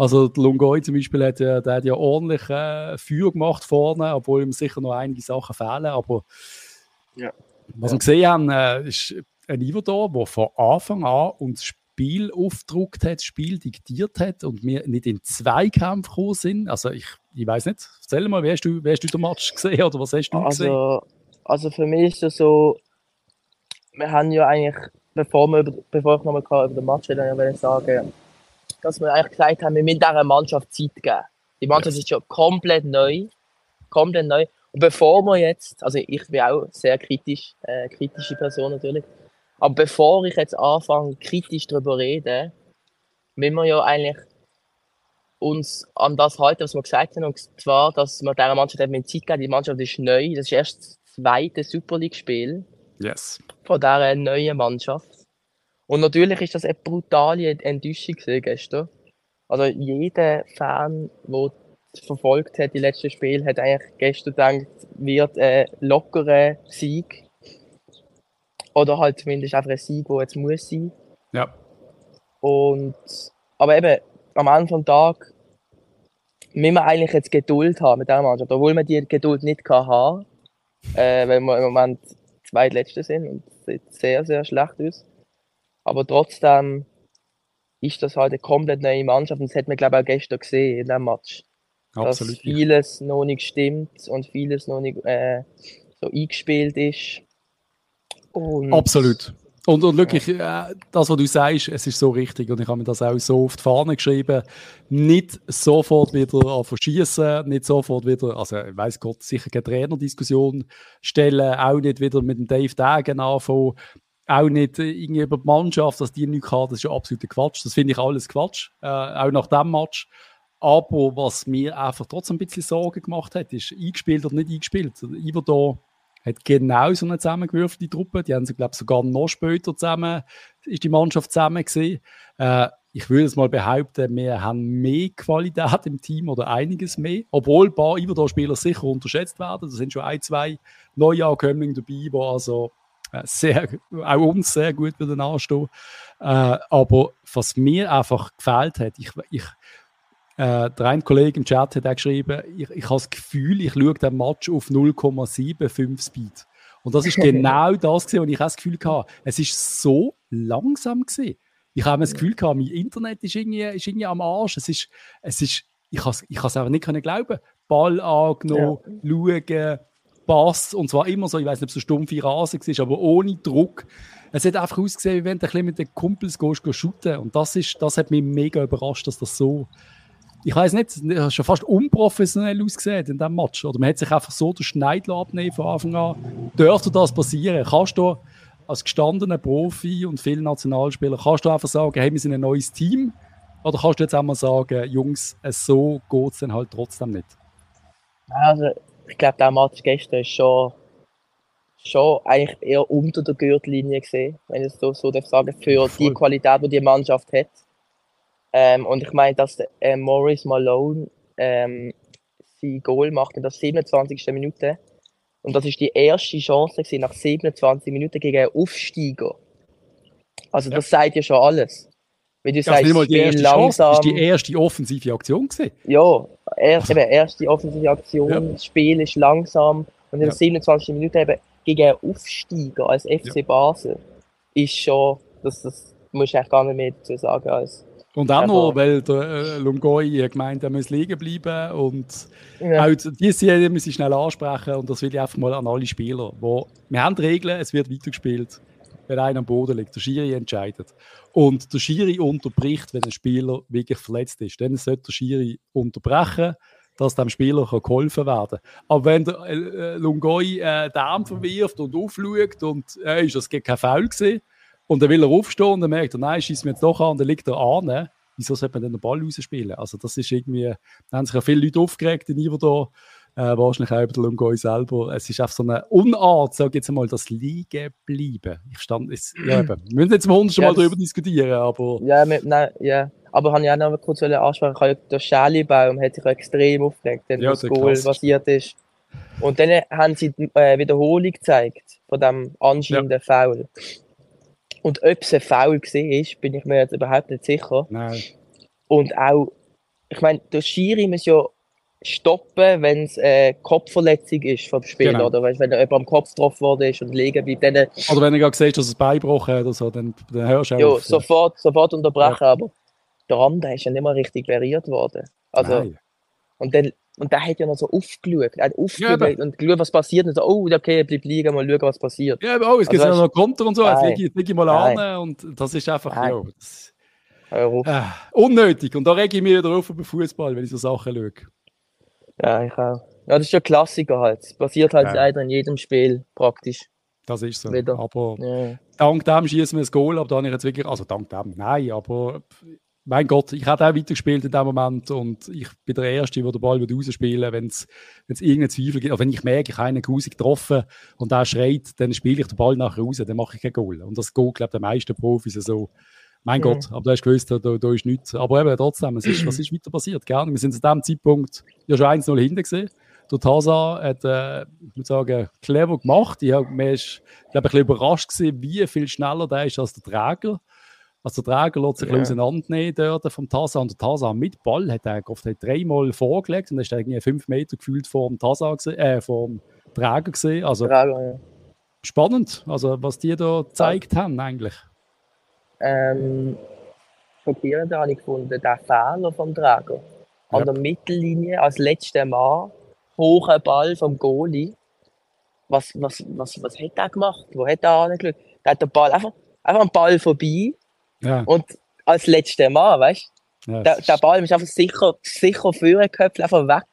also der Lungoy zum Beispiel, hat, ja- der hat ja ordentlich äh, Feuer gemacht vorne, obwohl ihm sicher noch einige Sachen fehlen. Aber Ja. was wir gesehen haben, äh, ist ein Ivo da, der von Anfang an uns das Spiel aufgedruckt hat, das Spiel diktiert hat und wir nicht in Zweikampf gekommen sind. Also ich, ich weiß nicht, erzähl mal, wie hast, du, wie hast du den Match gesehen oder was hast du gesehen? Also, also für mich ist es so, wir haben ja eigentlich, bevor, wir bevor ich nochmal über den Match rede, will ich sagen, dass wir eigentlich gesagt haben, wir müssen dieser Mannschaft Zeit geben. Die Mannschaft ist schon komplett neu. Komplett neu. Und bevor wir jetzt, also ich bin auch sehr kritisch, äh, kritische Person natürlich, aber bevor ich jetzt anfange, kritisch darüber reden, müssen wir ja eigentlich uns an das halten, was wir gesagt haben, und zwar, dass wir dieser Mannschaft eben Zeit geben. Die Mannschaft ist neu, das ist erst das zweite Super League-Spiel Yes. von dieser neuen Mannschaft. Und natürlich ist das eine brutale Enttäuschung gestern. Also jeder Fan, der verfolgt hat, die letzten Spiele, hat eigentlich gestern gedacht, wird ein lockerer Sieg. Oder halt zumindest einfach ein Sieg, der jetzt muss sein. Ja. Und, aber eben, am Ende des Tages müssen wir eigentlich jetzt Geduld haben mit dieser Mannschaft, obwohl wir die Geduld nicht haben äh, weil wir im Moment zweitletzte sind und es sieht sehr, sehr schlecht aus. Aber trotzdem ist das halt eine komplett neue Mannschaft und das hat man, glaube ich, auch gestern gesehen in dem Match. Absolut. Dass vieles noch nicht stimmt und vieles noch nicht äh, so eingespielt ist. Und Absolut. Und, und wirklich, äh, das, was du sagst, es ist so richtig. Und ich habe mir das auch so auf die Fahne geschrieben. Nicht sofort wieder an verschießen, nicht sofort wieder, also ich weiß Gott, sicher keine Trainerdiskussion stellen, auch nicht wieder mit dem Dave Dagen anfangen, auch nicht äh, irgendwie über die Mannschaft, dass die nichts kann, das ist ja absoluter Quatsch. Das finde ich alles Quatsch, äh, auch nach dem Match. Aber was mir einfach trotzdem ein bisschen Sorgen gemacht hat, ist eingespielt oder nicht eingespielt. Ivo da hat genau so eine zusammengewürfelte Truppe. Die haben sie, glaube ich, sogar noch später zusammen, ist die Mannschaft zusammen gesehen. Äh, ich würde es mal behaupten, wir haben mehr Qualität im Team oder einiges mehr. Obwohl ein paar Iverdor-Spieler sicher unterschätzt werden. Da sind schon ein, zwei Neuankömmlinge dabei, die also sehr, auch uns sehr gut wieder anstehen. Äh, aber was mir einfach gefällt hat, ich, ich, äh, der eine Kollege im Chat hat auch geschrieben, ich, ich habe das Gefühl, ich schaue den Match auf 0,75 Speed. Und das ist genau das, gewesen, was ich auch das Gefühl hatte. Es ist so langsam gewesen. Ich habe das Gefühl gehabt, mein Internet ist irgendwie, ist irgendwie am Arsch. Es ist, es ist, ich habe ich es einfach nicht können glauben. Ball angenommen, ja. schauen, Pass, und zwar immer so, ich weiß nicht, ob es eine stumpfe Rase war, aber ohne Druck. Es hat einfach ausgesehen, wie wenn du ein bisschen mit den Kumpels gehst, gehst shooten. Und das, ist, das hat mich mega überrascht, dass das so ich weiß nicht, das hat schon fast unprofessionell ausgesehen in diesem Match. Oder man hat sich einfach so den Schneidler abnehmen von Anfang an. Dürfte das passieren? Kannst du als gestandener Profi und viele Nationalspieler, kannst du einfach sagen, hey, wir sind ein neues Team? Oder kannst du jetzt auch mal sagen, Jungs, so geht es dann halt trotzdem nicht? Also, ich glaube, der Match gestern ist schon, schon eigentlich eher unter der Gürtellinie gesehen, wenn ich es so, so darf sagen, für Voll. die Qualität, die die Mannschaft hat. Ähm, und ich meine, dass äh, Morris Malone ähm, sein Goal macht in der 27. Minute. Und das ist die erste Chance gewesen, nach 27 Minuten gegen einen Aufsteiger. Also das ja. sagt ja schon alles. Wie du ja, sagst, mal die erste langsam. Chance, das die erste offensive Aktion gewesen. Ja, erst, eben, erste offensive Aktion, ja. das Spiel ist langsam. Und in der 27. Minute eben gegen einen Aufsteiger als FC Basel ist schon, das, das muss ich gar nicht mehr dazu sagen als und auch noch, weil der äh, Lungoi gemeint, er muss liegen bleiben und ja. auch diese Serie muss ich schnell ansprechen und das will ich einfach mal an alle Spieler, wo wir haben Regeln, es wird weitergespielt, wenn einer am Boden liegt, der Schiri entscheidet und der Schiri unterbricht, wenn ein Spieler wirklich verletzt ist, dann sollte der Schiri unterbrechen, dass dem Spieler geholfen werden kann. Aber wenn der äh, Lungoi äh, den Arm verwirft und aufschaut und äh, ist das kein Foul gewesen, und dann will er aufstehen und dann merkt er, nein, schießt mir jetzt doch an, dann liegt er an. Wieso sollte man denn den Ball rausspielen? Also, das ist irgendwie, da haben sich ja viele Leute aufgeregt in Ivo äh, wahrscheinlich auch über den Lungoi selber. Es ist einfach so eine Unart, sag jetzt mal, das Liegen bleiben. Ich stand, es, ja, eben. wir müssen jetzt mal hundertsten ja, Mal darüber diskutieren, aber. Ja, mit, nein, ja. Aber habe ich auch noch kurz ansprechen, der Schälibaum hat sich extrem aufgeregt, wenn ja, das Goal passiert ist. Und dann haben sie die äh, Wiederholung gezeigt von dem anscheinenden ja. Foul. Und ob es ein Foul war, bin ich mir jetzt überhaupt nicht sicher. Nein. Und auch, ich meine, der Schiri muss ja stoppen, wenn es eine Kopfverletzung ist vom Spieler. Genau. Oder wenn jemand am Kopf getroffen worden ist und liegen bleibt. Dann, oder wenn er gerade siehst, dass es Bein gebrochen hat oder so, dann, dann hörst du auch Ja, auf, sofort, sofort unterbrechen. Ja. Aber der andere ist ja nicht mal richtig beriert worden. Also, Nein. Und dann und der hat ja noch so aufgeschaut. Er hat aufgeschaut ja, und geschaut, was passiert. Und so, oh, okay, bleib liegen, mal schauen, was passiert. Ja, aber oh, es gibt also, ja noch Konter und so. Jetzt lege ich, leg ich mal nein. an. Und das ist einfach, ja. Das, äh, unnötig. Und da rege ich mich wieder auf über Fußball, wenn ich so Sachen schaue. Ja, ich auch. Ja, das ist ja Klassiker halt. Es passiert halt ja. leider in jedem Spiel praktisch. Das ist so. Wieder. Aber ja. dank dem schießen wir das Goal, aber da habe ich jetzt wirklich, also dank dem, nein, aber mein Gott, ich hätte auch weitergespielt in dem Moment und ich bin der Erste, der den Ball rausspielen wenn es irgendeinen Zweifel gibt. Oder wenn ich merke, ich habe einen Grusig getroffen und der schreit, dann spiele ich den Ball nachher raus, dann mache ich kein Goal. Und das geht, glaube ich, den meisten Profis so. Mein ja. Gott, aber du hast gewusst, da, da ist nichts. Aber eben trotzdem, es ist, was ist weiter passiert? Gell? Wir sind zu dem Zeitpunkt ja schon 1-0 hinten gesehen. Der Tarzan hat, äh, ich würde sagen, clever gemacht. Ich habe mich, glaube ein bisschen überrascht gewesen, wie viel schneller der ist als der Träger. Also der Träger lässt sich ja. auseinandernehmen dort vom Tarzan. Und der Tarzan mit Ball hat er oft dreimal vorgelegt und ist er irgendwie fünf Meter gefühlt vor dem gesehen, äh, vor dem Träger gesehen. Also Träger, ja. spannend, also was die da gezeigt ja. haben eigentlich. Ähm, schockierend habe ich gefunden, der Fehler vom Träger. An der Mittellinie als letzter Mann, hoher Ball vom Goalie. Was, was, was, was hat er gemacht? Wo hat er angeschaut? Der hat den Ball einfach, einfach einen Ball vorbei ja. Und als letzter Mann, weißt du? Ja, der, der Ball ist einfach sicher, sicher führen Köpfe einfach weg.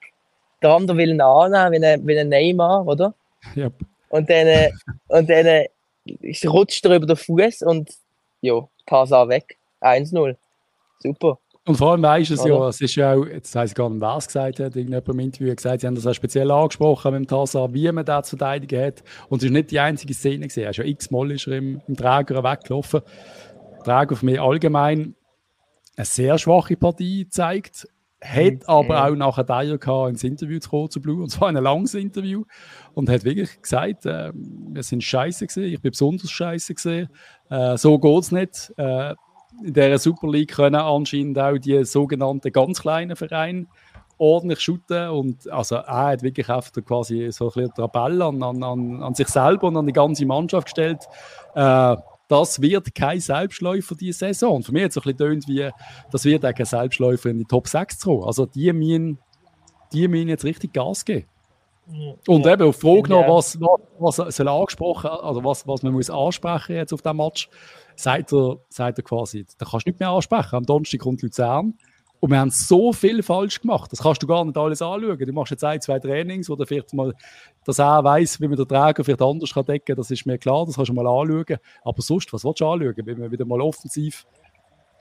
Der andere will ihn annehmen, wie ein, wie ein Neymar, oder? Yep. Und dann, äh, und dann äh, rutscht er über den Fuß und ja, Tarzan weg. 1-0. Super. Und vor allem weißt du es ja, es ist ja auch, jetzt weiß ich gar nicht, wer es gesagt hat, irgendjemand im Interview gesagt, sie haben das auch speziell angesprochen mit dem Tarzan, wie man da zu verteidigen hat. Und es ist nicht die einzige Szene gesehen. X-mal ist er im, im Träger weggelaufen. Frage auf mich allgemein eine sehr schwache Partie zeigt. Hat mhm. aber auch nachher Dyer gehabt, ins Interview zu kommen zu Blue, und zwar ein langes Interview. Und hat wirklich gesagt, äh, wir sind scheiße gesehen, ich bin besonders scheiße gesehen. Äh, so geht es nicht. Äh, in dieser Super League können anscheinend auch die sogenannten ganz kleinen Vereine ordentlich shooten. Und also er hat wirklich auf quasi so ein bisschen Tabelle an, an, an sich selber und an die ganze Mannschaft gestellt. Äh, das wird kein Selbstläufer diese Saison. Und für mich hat es ein bisschen tönt wie, das wird auch kein Selbstläufer in die Top 6 zu kommen. Also die müssen die müssen jetzt richtig Gas geben. Und ja. eben auf die Frage noch, was, was, was soll angesprochen, also was, was man muss ansprechen jetzt auf dem Match, sagt er, sagt er quasi, da kannst du nicht mehr ansprechen. Am Donnerstag kommt Luzern und wir haben so viel falsch gemacht. Das kannst du gar nicht alles anschauen. Du machst jetzt ein, zwei Trainings, du vielleicht mal, dass er weiß, wie man den Träger vielleicht anders kann decken kann, das ist mir klar, das kannst du mal anschauen. Aber sonst, was willst du anschauen, wenn man wieder mal offensiv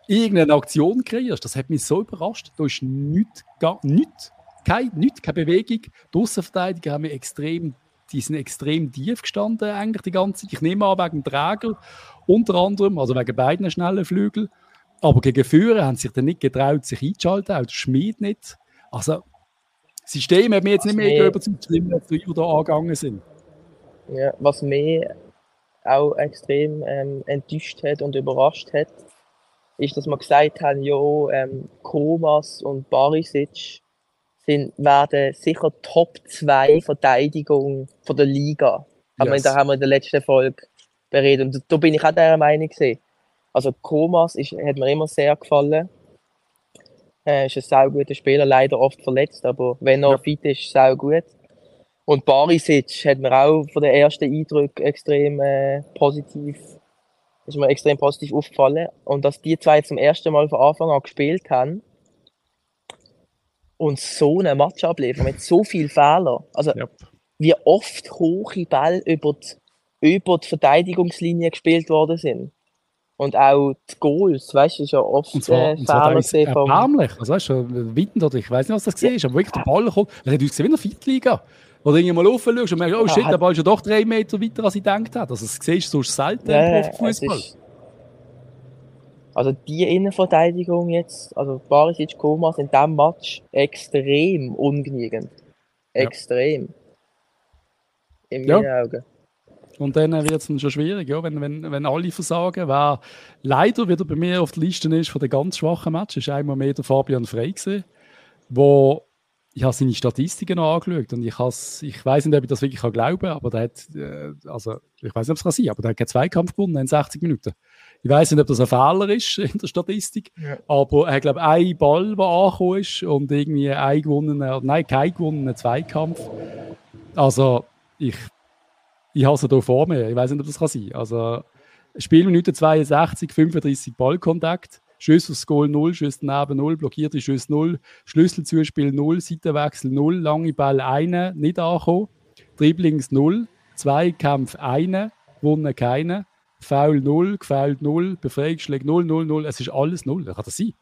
irgendeine Aktion kreierst? Das hat mich so überrascht. Da ist nichts, gar nichts keine, nichts, keine Bewegung. Die Außenverteidiger haben extrem, die sind extrem tief gestanden eigentlich die ganze Zeit. Ich nehme an, wegen dem Träger unter anderem, also wegen beiden schnellen Flügeln. Aber gegen Führer haben sie sich dann nicht getraut, sich einzuschalten, auch der Schmied nicht. Also, das System hat mir jetzt nicht mehr überzeugt, wie wir früher da angegangen sind. Ja, was mich auch extrem ähm, enttäuscht hat und überrascht hat, ist, dass wir gesagt haben, ja, ähm, Komas und Barisic sind, werden sicher Top 2 Verteidigung von der Liga. Yes. da haben wir in der letzten Folge beredet. Und da bin ich auch der Meinung gewesen. Also Komas ist, hat mir immer sehr gefallen. Er ist ein sehr guter Spieler, leider oft verletzt, aber wenn er ja. fit ist, sehr gut. Und Barisic hat mir auch von den ersten Eindrücken extrem äh, positiv, ist mir extrem positiv aufgefallen. Und dass die zwei zum ersten Mal von Anfang an gespielt haben, und so einen Match abliefern mit so vielen Fehlern. Also, yep. wie oft hohe Bälle über die, über die Verteidigungslinie gespielt worden sind. Und auch die Goals, weißt du, ist ja oft und zwar, äh, Fehler gesehen. Vom... Erbärmlich, also weißt du, Witten oder ich weiß nicht, was das ist, aber wirklich der Ball kommt. Er hat uns gesehen wie in der Viertliga. Oder irgendwie mal raufschaust und merkst, oh shit, ja, der Ball ist ja doch drei Meter weiter, als ich gedacht habe. Also, das siehst du sonst selten ja, im Profifußball. Also die Innenverteidigung jetzt, also Barisic, Komas in diesem Match extrem ungenügend. Extrem. Ja. In meinen ja. Augen. Und dann wird es schon schwierig, ja, wenn, wenn, wenn alle versagen. Wer leider wieder bei mir auf der Liste ist von den ganz schwachen Matches, ist einmal mehr der Fabian Frey gewesen, wo ich habe seine Statistiken noch angeschaut und ich, ich weiß nicht, ob ich das wirklich glauben kann, aber der hat, äh, also ich weiß nicht, ob es kann sein, aber der hat keinen Zweikampf gewonnen in 60 Minuten. Ich weiß nicht, ob das ein Fehler ist in der Statistik, ja. aber er hat, glaube ich, einen Ball, der angekommen ist und irgendwie ein gewonnener, nein, kein gewonnener Zweikampf. Also, ich, ich habe es hier vor mir. Ich weiß nicht, ob das kann sein kann. Also, Spielminute 62, 35 Ballkontakt. Schüsse aufs Goal 0, Schüsse daneben 0, blockierte Schüsse 0, Schlüsselzuspiel 0, Seitenwechsel 0, lange Ball 1, nicht angekommen, Dribblings 0, Zweikampf 1, gewonnen keine, Foul 0, gefoult 0, Befreiungsschläge 0, 0, 0. Es ist alles 0. Kann das sein?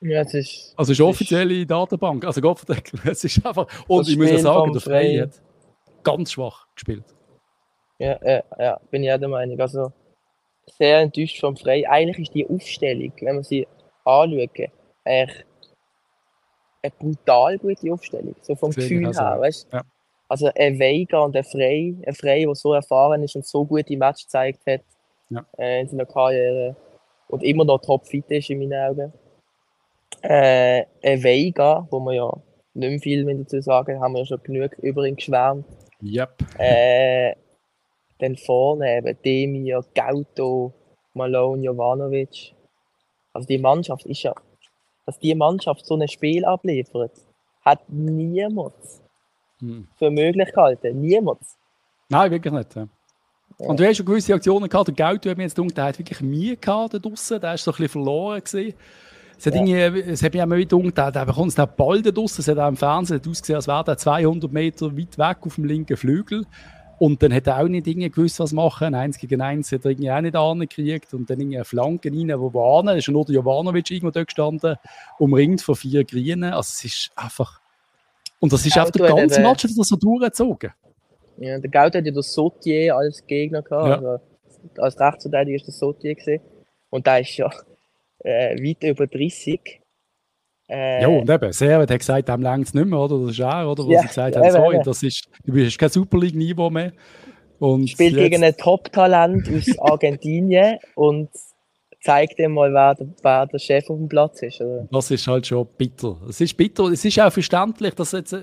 Ja, es ist. Also, es ist offizielle ist, Datenbank. Also, Gott es ist einfach. Und ich muss ja sagen, der Frey hat ganz schwach gespielt. Ja, ja, ja, bin ich auch der Meinung. Also, sehr enttäuscht vom Frey. Eigentlich ist die Aufstellung, wenn man sie anschaut, echt eine brutal gute Aufstellung. So vom Gefühl also, her, weißt ja. Also, ein Veiga und ein Frey, ein Frey, der so erfahren ist und so gute Match gezeigt hat, ja. äh, in seiner Karriere und immer noch topfit ist in meinen Augen. Äh, ein Veiga, wo wir ja nicht mehr viel mehr dazu sagen, haben wir ja schon genug über ihn geschwärmt. Yep. Äh, dann vorne eben Demir, Gauto, Malone, Jovanovic. Also die Mannschaft ist ja, dass die Mannschaft so ein Spiel abliefert, hat niemand hm. für möglich gehalten. Niemand. Nein, wirklich nicht. Ja. Und du hast schon gewisse Aktionen gehabt. Der Geld, hat mir jetzt gedacht, der hat wirklich Mühe gehabt da draussen. Der ist so ein bisschen verloren gewesen. Es hat, ja. es hat mich auch mal gedacht, der bekommt den Ball da draussen. Es hat auch im Fernsehen ausgesehen, als wäre der 200 Meter weit weg auf dem linken Flügel. Und dann hat er auch nicht irgendwie gewusst, was machen. Eins gegen eins hat er irgendwie auch nicht angekriegt. Und dann irgendwie eine Flanke rein, wo war Da ist nur der Jovanovic irgendwo dort gestanden, umringt von vier Grünen. Also es ist einfach... Und das ist einfach der ganze Match das so durchgezogen. Ja, der Gaut hat ja den Sautier als Gegner gehabt. Ja. Also, als Rechtsverteidiger ist der Sautier gesehen. Und da ist ja äh, weit über 30. Äh, ja, und eben, Servet hat gesagt, dem längt es nicht mehr, oder? Das ist er, oder? Was ja, sie gesagt haben, sorry, das ist, du bist kein Super League-Niveau mehr. Und Spielt jetzt... gegen ein Top-Talent aus Argentinien und zeigt ihm mal, wer der, wer der, Chef auf dem Platz ist. Oder? Das ist halt schon bitter. Es ist bitter, es ist auch verständlich, dass jetzt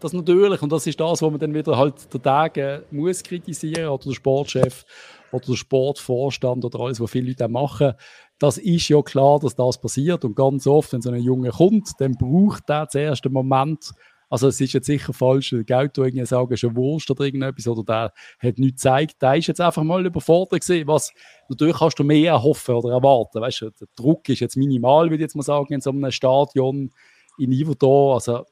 das natürlich, und das ist das, wo man dann wieder halt der Tage muss kritisieren, oder der Sportchef oder der Sportvorstand oder alles, was viele Leute machen, das ist ja klar, dass das passiert und ganz oft, wenn so ein Junge kommt, dann braucht der zuerst einen Moment, Also es ist jetzt sicher falsch, Geld irgendwie sagen, ist ein Wurst oder irgendetwas, oder der hat nichts gezeigt. Der ist jetzt einfach mal überfordert gewesen, was natürlich kannst du mehr erhoffen oder erwarten. Weißt du, der Druck ist jetzt minimal, würde ich jetzt mal sagen, in so einem Stadion in Iverdor. Also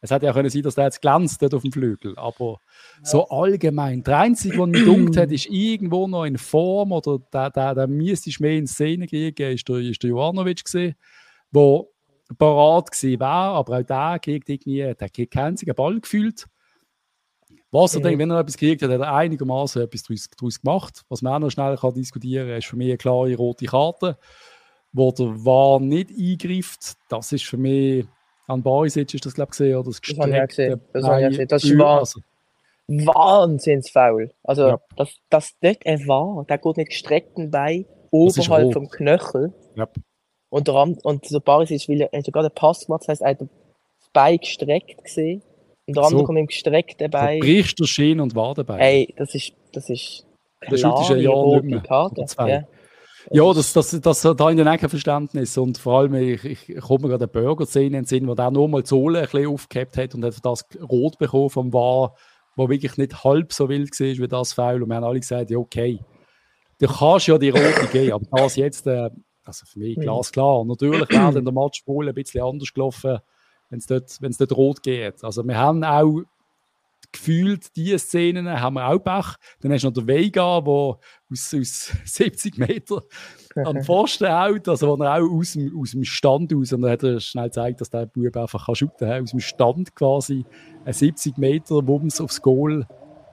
es hätte ja können sein, dass der jetzt glänzt dort auf dem Flügel, aber. So allgemein. Der Einzige, der mich dunkt hat, ist irgendwo noch in Form oder der, der, der müsste mehr in Szene kriegen, ist der, ist der Jovanovic gewesen, der parat gewesen wäre, aber auch der kriegt irgendwie, der kriegt keinen einzigen Ball gefühlt. Was er ja. denkt, wenn er etwas kriegt, hat er einigermaßen etwas daraus, gemacht. Was man auch noch schnell kann diskutieren kann, ist für mich eine klare rote Karte, wo der War nicht eingreift. Das ist für mich an Barisic ist das, glaube ich, gesehen, oder das ich gesehen. Das, habe ich gesehen. das war also. Wahnsinnsfaul. Also, ja. das, das dort er war, der geht mit gestreckten Bein oberhalb vom Knöchel. Ja. Und, der, und so Barisic will, hat sogar den Pass gemacht, das heißt, er hat das Bein gestreckt gesehen. Und der andere so. kommt mit gestreckten Bein. Brichst du Schien und Wadenbein. Ey, das ist, das ist klar, das ist ein Jahr nicht mehr. Karte. Ja. Ja, das, das, das, das da in den kein Verständnis. Und vor allem, ich, ich komme gerade eine Burger-Szene in den Sinn, wo der nur mal die Sohle ein bisschen aufgehabt hat und hat das rot bekommen vom War, wo wirklich nicht halb so wild war wie das Foul. Und wir haben alle gesagt, ja, okay, du kannst ja die rote geben, aber das jetzt, äh, also für mich glasklar. Und natürlich wäre dann der Match wohl ein bisschen anders gelaufen, wenn es dort, dort rot geht. Also wir haben auch gefühlt, diese Szenen haben wir auch Pech. Dann hast du noch den Vega, der aus, aus 70 Metern am Pfosten haut, also wo er auch aus dem, aus dem Stand aus, und dann hat er schnell gezeigt, dass der Bub einfach kann shooten kann, aus dem Stand quasi, ein 70 Meter Wumms aufs Goal.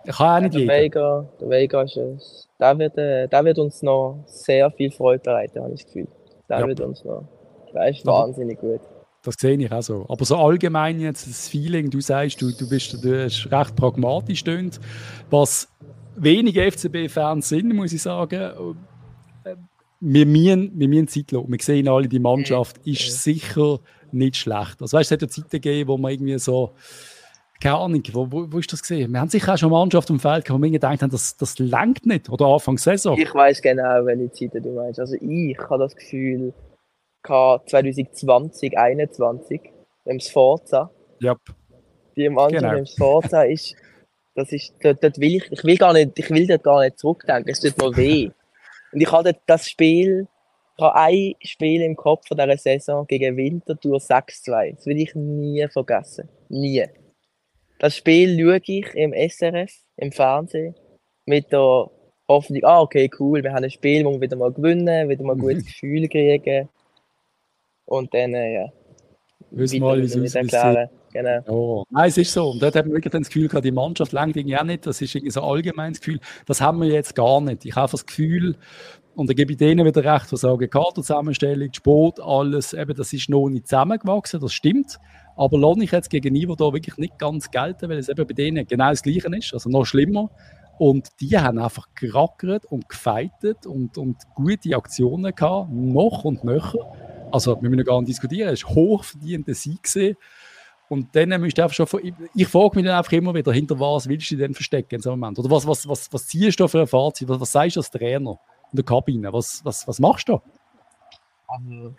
Kann auch nicht ja, der Vega, der Vega ist es. Der wird, äh, der wird uns noch sehr viel Freude bereiten, habe ich das Gefühl. Der ja. wird uns noch, der ist wahnsinnig gut. Das sehe ich auch so. Aber so allgemein jetzt das Feeling, du sagst, du, du bist du bist recht pragmatisch stöhnt, was wenige FCB-Fans sind, muss ich sagen. Äh, wir müssen, wir müssen Zeit lassen. Wir sehen alle, die Mannschaft ist ja. sicher nicht schlecht. Also weißt, es hat ja Zeiten gegeben, wo man irgendwie so, keine Ahnung, wo, wo, wo ist das gesehen? Wir haben sicher auch schon Mannschaft im Feld, wo wir gedacht haben, das, das langt nicht. Oder Anfang Saison. Ich weiß genau, welche Zeiten du meinst. Also ich habe das Gefühl, 2020, 2021, im Sforza. Yep. Die Mannschaft genau. im Sforza ist, das ist, dort, dort will ich, ich will gar nicht, ich will dort gar nicht zurückdenken, es tut mir weh. Und ich hatte das Spiel, ich habe ein Spiel im Kopf von dieser Saison gegen Winterthur 6-2. Das will ich nie vergessen. Nie. Das Spiel schaue ich im SRF, im Fernsehen, mit der Hoffnung, ah, okay, cool, wir haben ein Spiel, wo wir wieder mal gewinnen, wieder mal ein gutes Gefühl kriegen. Und dann, äh, ja. Wissen alle, wie es aussieht. Genau. Oh. Nein, es ist so. Und dort haben wir wirklich das Gefühl gehabt, die Mannschaft lenkt irgendwie auch nicht. Das ist irgendwie so ein allgemeines Gefühl. Das haben wir jetzt gar nicht. Ich habe das Gefühl, und da gebe ich denen wieder recht, die sagen, Kaderzusammenstellung, Sport, alles, eben, das ist noch nicht zusammengewachsen, das stimmt. Aber lohne ich jetzt gegen Niveau da wirklich nicht ganz gelten, weil es eben bei denen genau das Gleiche ist, also noch schlimmer. Und die haben einfach gerackert und gefeitet und, und gute Aktionen gehabt, noch und nöcher also wir müssen gar nicht diskutieren, es war hochverdienter Sieg gewesen. Und dann müsst ihr einfach schon, ich frage mich dann einfach immer wieder, hinter was willst du dich denn verstecken in so einem Moment? Oder was, was, was, was ziehst du für ein Fazit? Was, was sagst du als Trainer in der Kabine? Was, was, was machst du? Also,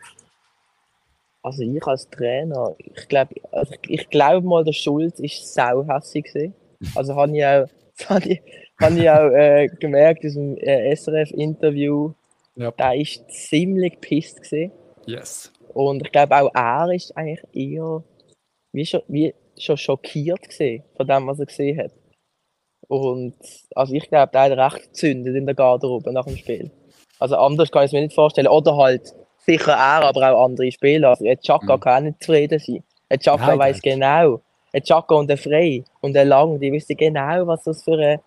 also ich als Trainer, ich glaube, also ich, glaube mal, der Schulz ist sauhässig gewesen. Also habe ich auch, habe ich, hab ich auch äh, gemerkt in diesem äh, SRF-Interview, ja. der ist ziemlich pisst gewesen. Yes. Und ich glaube auch er ist eigentlich eher wie schon, wie schon schockiert gesehen von dem, was er gesehen hat. Und also ich glaube, der hat recht gezündet in der Garderobe nach dem Spiel. Also anders kann ich es mir nicht vorstellen. Oder halt sicher er, aber auch andere Spieler. Also Chaka mhm. kann auch nicht zufrieden sein. Chaka weiß genau. Chaka und der Frey und der Lang, die wissen genau, was das für eine,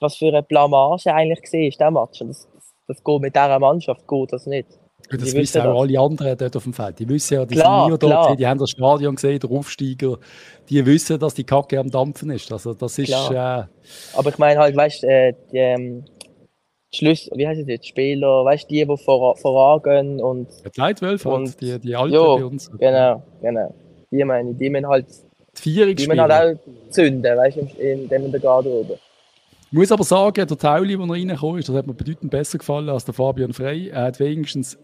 was für eine Blamage eigentlich war, der Match. Und das, das, das geht mit dieser Mannschaft geht das nicht. Das wissen auch alle anderen dort auf dem Feld. Die wissen ja, die klar, sind dort, gesehen, die haben das Stadion gesehen, der Aufsteiger. Die wissen, dass die Kacke am Dampfen ist. Also das ist. Äh, Aber ich meine halt, weißt du, äh, die ähm, Schluss, wie heißt es jetzt, Spieler, weißt du, die, die vor, vorangehen und. Die Leitwölfe, und, halt, die, die Alten jo, bei uns. Genau, genau. Die meine ich, die müssen halt. Die, die müssen halt auch zünden, weißt du, in, in, in der Garderobe. Ich muss aber sagen, der Tauli, der reingekommen ist, das hat mir bedeutend besser gefallen als der Fabian Frey. Er hat wenigstens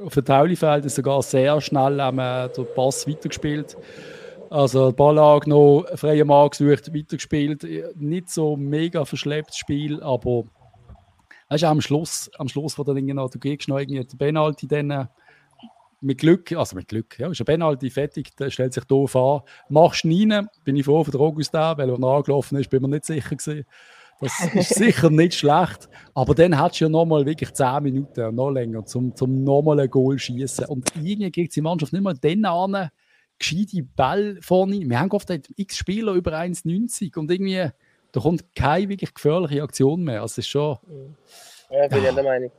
auf dem Taulifeld sogar sehr schnell ähm, den Pass weitergespielt. Also Ball angenommen, freien Mann gesucht, weitergespielt. Nicht so mega verschlepptes Spiel, aber weißt, am Schluss, am Schluss, wo dann noch, du kriegst noch irgendwie den Penalty dann äh, mit Glück, also mit Glück, ja, ist ein Penalty fertig, der stellt sich doof an. Machst ihn rein, bin ich froh für den Augustin, weil er angelaufen ist, bin mir nicht sicher gewesen. Das ist sicher nicht schlecht. Aber dann hast du ja nochmal wirklich 10 Minuten und noch länger, zum, zum nochmal ein Goal schießen. Und irgendwie kriegt die Mannschaft nicht mal den an, gescheite Ball vorne. Wir haben oft x Spieler über 1,90 und irgendwie, da kommt keine wirklich gefährliche Aktion mehr. Also, ist schon. Ja, bin ja. ich der Meinung.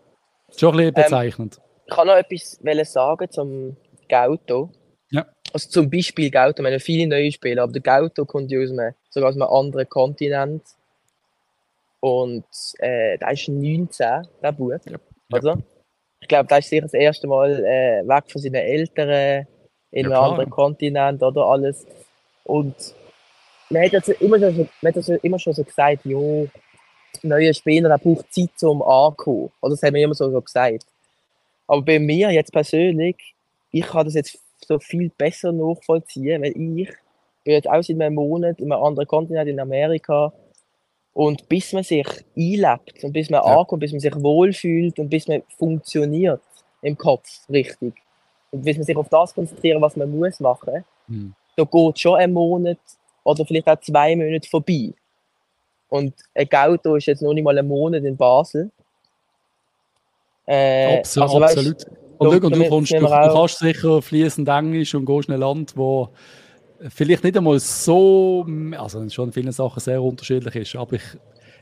Schon ein bisschen ähm, bezeichnend. Ähm, ich kann noch etwas sagen zum Gauto. Ja. Also zum Beispiel Gauto, wir haben viele neue Spieler, aber der Gauto kommt ja aus einem, sogar aus einem anderen Kontinent. Und äh, der ist 19, der Bub. Ja. Also, ich glaube, der ist sicher das erste Mal äh, weg von seinen Eltern in ja, einem anderen Kontinent oder alles. Und man hat, also immer, schon, man hat also immer schon so gesagt, jo, neue Spieler, der braucht Zeit zum Ankommen. Oder das haben wir immer so, so gesagt. Aber bei mir jetzt persönlich, ich kann das jetzt so viel besser nachvollziehen, weil ich bin jetzt auch seit einem Monat in einem anderen Kontinent, in Amerika, und bis man sich einlebt und bis man ja. ankommt, bis man sich wohlfühlt und bis man funktioniert im Kopf richtig und bis man sich auf das konzentriert, was man muss machen, mhm. da geht schon ein Monat oder vielleicht auch zwei Monate vorbei. Und ein Auto ist jetzt noch nicht mal einen Monat in Basel. Äh, absolut. Also, absolut. und, und du, kommst, du, du kannst sicher fließend Englisch und gehst in ein Land, wo vielleicht nicht einmal so, also schon in vielen Sachen sehr unterschiedlich ist, aber ich,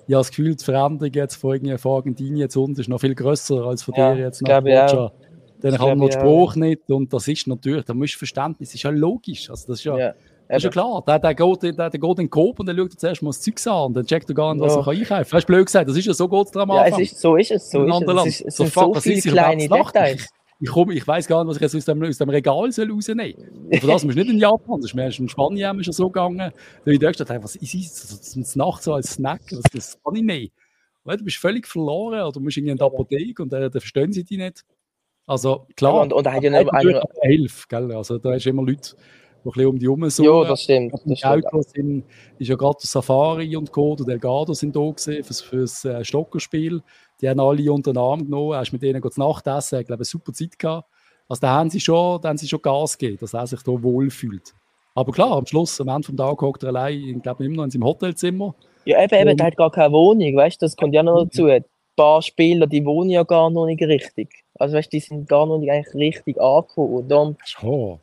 ich habe das Gefühl, die Veränderung jetzt von, irgendwie von Argentinien zu uns ist noch viel größer als von ja, dir jetzt nach Roger. Dann kann man den Spruch nicht und das ist natürlich, da musst du Verständnis, das ist ja logisch, also das ist ja, ja. Das ist ja klar, der, der, geht, der, der geht in den Coop und dann schaut er zuerst mal das Zeug an und dann checkt er gar nicht, was ja. er kann einkaufen kann. Weißt du, blöd gesagt, das ist ja so gut am Anfang. Ja, es ist, so ist es, so ist es. Es, ist, es so, so viele kleine Details ich, komme, ich weiß gar nicht, was ich jetzt aus dem, aus dem Regal soll rausnehmen soll. Für das musst du nicht in Japan, das ist mir in Spanien schon so gegangen. Da ich dachte, was ist das? Das nachts so als Snack, das, das kann ich nicht. Weil du bist völlig verloren oder du musst in die Apotheke und dann, dann verstehen sie dich nicht. Also klar, ja, und, und da hat ja eine, eine Hilfe, gell? Also da hast du immer Leute, die ein bisschen um die herum sind. Ja, das stimmt. Das stimmt. Sind, ist ja gerade Safari und Co. der Delgado sind da gesehen fürs, fürs äh, Stockerspiel. Die haben alle unter den Arm genommen, hast mit denen zu Nacht essen, ich glaube, eine super Zeit gehabt. Also da haben sie schon, da haben sie schon Gas gegeben, dass er sich da wohlfühlt. Aber klar, am Schluss, am Ende des Tages hockt er allein, ich glaube, immer noch in seinem Hotelzimmer. Ja, eben, eben, der hat gar keine Wohnung, weißt du, das kommt ja noch dazu. Ein paar Spieler, die wohnen ja gar noch nicht richtig. Also, weißt du, die sind gar noch nicht eigentlich richtig angekommen. Dann, schon.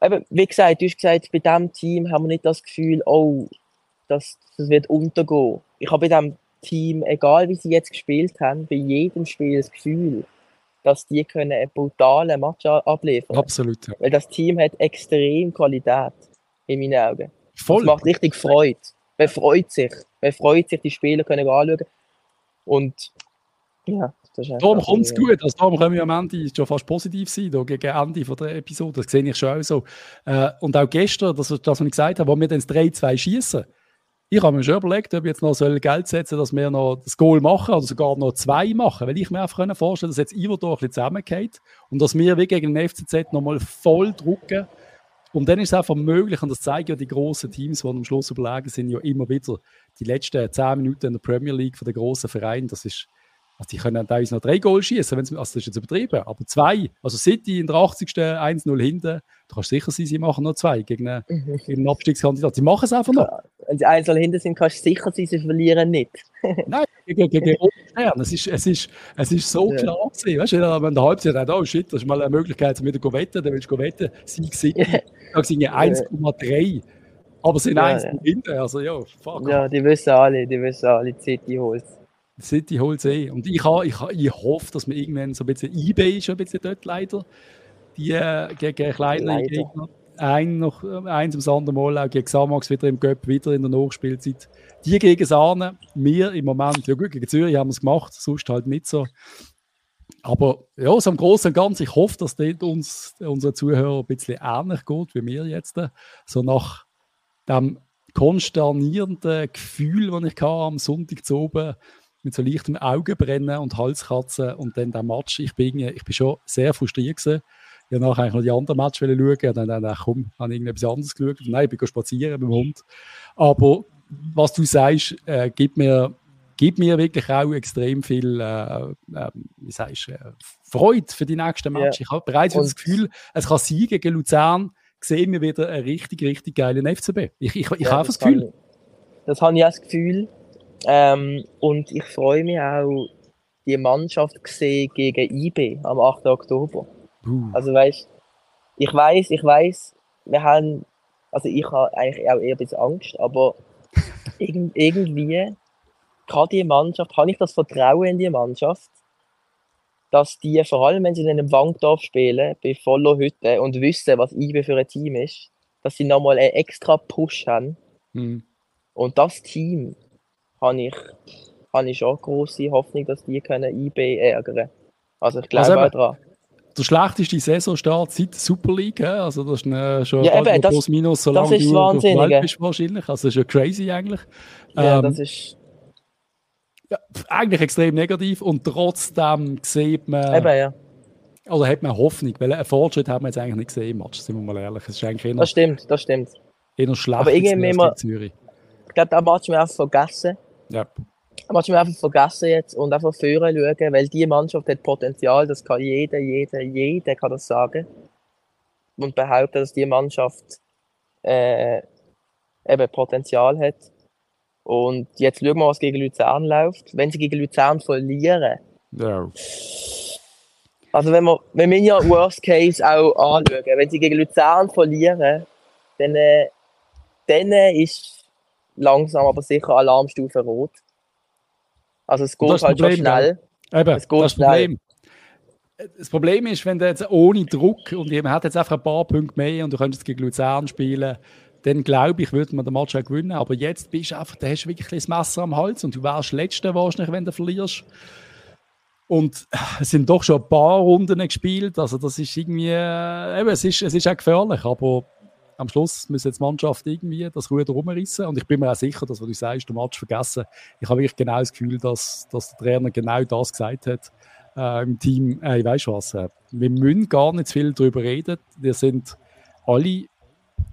Eben, wie gesagt, du hast gesagt, bei diesem Team haben wir nicht das Gefühl, oh, das, das wird untergehen. Ich habe bei diesem Team, egal wie sie jetzt gespielt haben, bei jedem Spiel das Gefühl, dass die können einen brutalen Match abliefern. Absolut. Ja. Weil das Team hat extrem Qualität in meinen Augen. Voll. Es macht richtig Freude. Man freut sich. Man freut sich, die Spieler können anschauen. Und ja, das ist Darum kommt es gut. Also darum können wir am Ende schon fast positiv sein, da gegen Ende von der Episode. Das sehe ich schon auch so. Äh, und auch gestern, das, das was ich gesagt habe, wo wir dann das 3-2 schießen, ich habe mir schon überlegt, ob ich jetzt noch Geld setzen soll, dass wir noch das Goal machen oder sogar noch zwei machen, weil ich mir einfach vorstellen dass jetzt Ivo ein bisschen zusammengeht und dass wir wie gegen den FCZ nochmal voll drucken. Und dann ist es einfach möglich, und das zeigen ja die grossen Teams, die am Schluss überlegen sind, ja immer wieder die letzten zehn Minuten in der Premier League von den grossen Vereinen. Das ist also die können teilweise noch drei Goal schießen, also das ist jetzt übertrieben, aber zwei. Also City in der 80. 1-0 hinten, du kannst sicher sein, sie machen noch zwei gegen einen, mhm. gegen einen Abstiegskandidat. Sie machen es einfach noch. Wenn sie 1-0 hinten sind, kannst du sicher sein, sie verlieren nicht. Nein, gegen, gegen Stern. Es ist, es, ist, es ist so ja. klar gewesen. Weißt du, wenn der Halbzeit sagt, oh shit, das ist mal eine Möglichkeit, um wieder zu wetten, dann willst du wetten, Sieg City. Da sind 1,3. Aber sie sind ja, 1 ja. hinten, also ja, fuck. Ja, die wissen alle, die wissen alle, City holt City holt eh. Und ich, ha, ich, ich hoffe, dass wir irgendwann so ein bisschen eBay ist ein bisschen dort leider. Die äh, gegen kleinere Gegner. Ein noch, eins ums andere Mal auch gegen Samax wieder im Göpp, wieder in der Nachspielzeit. Die gegen Sahne, wir im Moment, ja gut, gegen Zürich haben wir es gemacht, sonst halt nicht so. Aber ja, so im Großen und Ganzen, ich hoffe, dass dort uns, unsere Zuhörer ein bisschen ähnlich geht wie mir jetzt. So nach dem konsternierenden Gefühl, das ich am Sonntag zu oben mit so leichtem Augenbrennen und Halskratzen und dann der Match. Ich bin, ich bin schon sehr frustriert gewesen. Ich habe nachher eigentlich noch die anderen Match schauen und dann, dann komm, habe ich irgendetwas anderes geschaut. Nein, ich bin spazieren mit dem Hund. Aber was du sagst, äh, gibt mir gibt mir wirklich auch extrem viel, äh, äh, wie sagst, äh, Freude für die nächsten Matches. Ja. Ich habe bereits das Gefühl, es kann Sieg gegen Luzern, sehen wir wieder einen richtig, richtig geilen FCB. Ich, ich, ich ja, habe das, das Gefühl. das habe ich auch das Gefühl. Ähm, und ich freue mich auch, die Mannschaft gesehen gegen IB am 8. Oktober. Uh. Also weißt, ich weiß, ich weiß, wir haben, also ich habe eigentlich auch eher ein bisschen Angst, aber irgendwie kann die Mannschaft, habe ich das Vertrauen in die Mannschaft, dass die, vor allem wenn sie in einem Wankdorf spielen, bei voller Hütte und wissen, was IB für ein Team ist, dass sie nochmal einen extra Push haben. Mhm. Und das Team habe ich, habe ich schon große Hoffnung, dass die können IB ärgern Also ich glaube also daran. Der schlechteste Saisonstart seit der Super League, also das ist eine, schon ja, eben, das, plus minus so lange du auf der Welt bist wahrscheinlich. Also das ist ja crazy eigentlich. Ja, ähm, das ist ja, eigentlich extrem negativ und trotzdem sieht man. Eben, ja. Oder hat man Hoffnung, weil einen Fortschritt haben wir jetzt eigentlich nicht gesehen im Match, sind wir mal ehrlich. Es ist eigentlich eher, das stimmt, das stimmt. Eher schlecht Aber irgendwie immer, Zürich. Ich glaube, da Match wir einfach vergessen. Ja. Wir einfach vergessen jetzt und einfach führen schauen, weil die Mannschaft hat Potenzial, das kann jeder, jeder, jeder kann das sagen. Und behaupten, dass die Mannschaft äh, eben Potenzial hat. Und jetzt schauen wir, was gegen Luzern läuft. Wenn sie gegen Luzern verlieren. Ja. Also wenn wir, wenn wir ja Worst Case auch anschauen, wenn sie gegen Luzern verlieren, dann, äh, dann ist langsam aber sicher Alarmstufe rot. Also es geht halt Problem, schon schnell. Ja. Eben, es geht das schnell. Problem. Das Problem ist, wenn du jetzt ohne Druck und man hat jetzt einfach ein paar Punkte mehr und du könntest gegen Luzern spielen, dann glaube ich, würde man den Match auch gewinnen. Aber jetzt bist du einfach, da hast du wirklich das Messer am Hals und du wärst Letzter wahrscheinlich, wenn du verlierst. Und es sind doch schon ein paar Runden gespielt. Also das ist irgendwie, äh, eben, es ist, es ist auch gefährlich, aber am Schluss muss jetzt die Mannschaft irgendwie das Ruder rumrissen. Und ich bin mir auch sicher, dass, was du sagst, den Match vergessen. Ich habe wirklich genau das Gefühl, dass, dass der Trainer genau das gesagt hat äh, im Team. Äh, ich weiß was, äh, wir müssen gar nicht viel darüber reden. Wir sind alle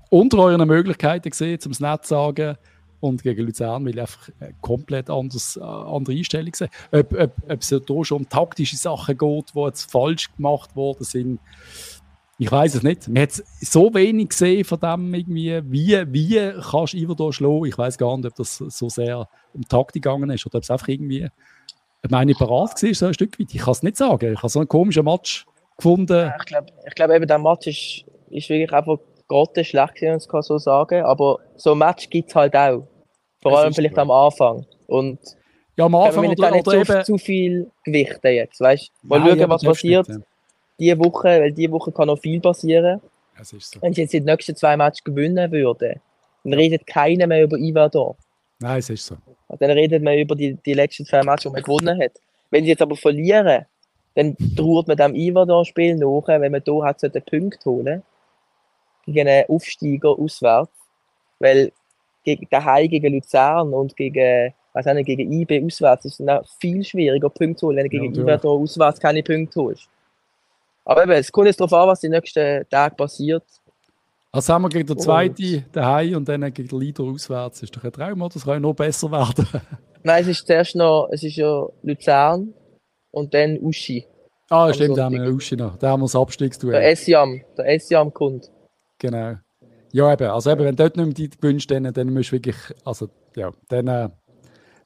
unter euren Möglichkeiten gesehen, zum Netz sagen. Und gegen Luzern will ich einfach komplett anders, äh, andere Einstellung sehen. Ob, ob, ob es da schon um taktische Sachen geht, die jetzt falsch gemacht worden sind, ich weiß es nicht. Man hat so wenig gesehen von dem irgendwie, wie, wie kannst du Ivo schlagen. Ich weiß gar nicht, ob das so sehr um Taktik gegangen ist oder ob es einfach irgendwie meine parat war, so ein Stück weit. Ich kann es nicht sagen. Ich habe so einen komischen Match gefunden. Ja, ich glaube, ich glaub eben, der Match ist, ist wirklich einfach gerade schlecht, wenn man es so sagen Aber so ein Match gibt es halt auch. Vor allem vielleicht am Anfang. Und ja, am Anfang wir oder, nicht oder zu, eben... zu viel Gewichten jetzt. Weißt? Mal Nein, schauen, was passiert. Nicht, ja. Diese Woche, weil diese Woche kann noch viel passieren. So. Wenn sie jetzt die nächsten zwei Matches gewinnen würden, dann redet keiner mehr über Ivador. Nein, es ist so. Dann redet man über die, die letzten zwei Matches, die man gewonnen hat. Wenn sie jetzt aber verlieren, dann droht man dem Ivador-Spiel nach, wenn man hier hat, einen Punkt holen gegen einen Aufsteiger auswärts. Weil gegen daheim gegen Luzern und gegen, also gegen IB auswärts ist es viel schwieriger, Punkte zu holen, wenn du gegen ja, da auswärts keine Punkte holst. Aber eben, es kommt jetzt darauf an, was die nächsten Tage passiert. Also haben wir gegen den zweiten daheim und dann gegen den Leader auswärts. Ist doch ein Traum, oder? Das kann ja noch besser werden. Nein, es ist zuerst noch, es ist ja Luzern und dann Uschi. Ah, stimmt, da haben wir Uschi noch. Da haben wir das Abstiegsduell. Der Essiam, der Essiam kommt. Genau. Ja, eben. Also eben, wenn du dort nicht mehr die wünschst, dann, dann musst du wirklich, also ja, dann, äh,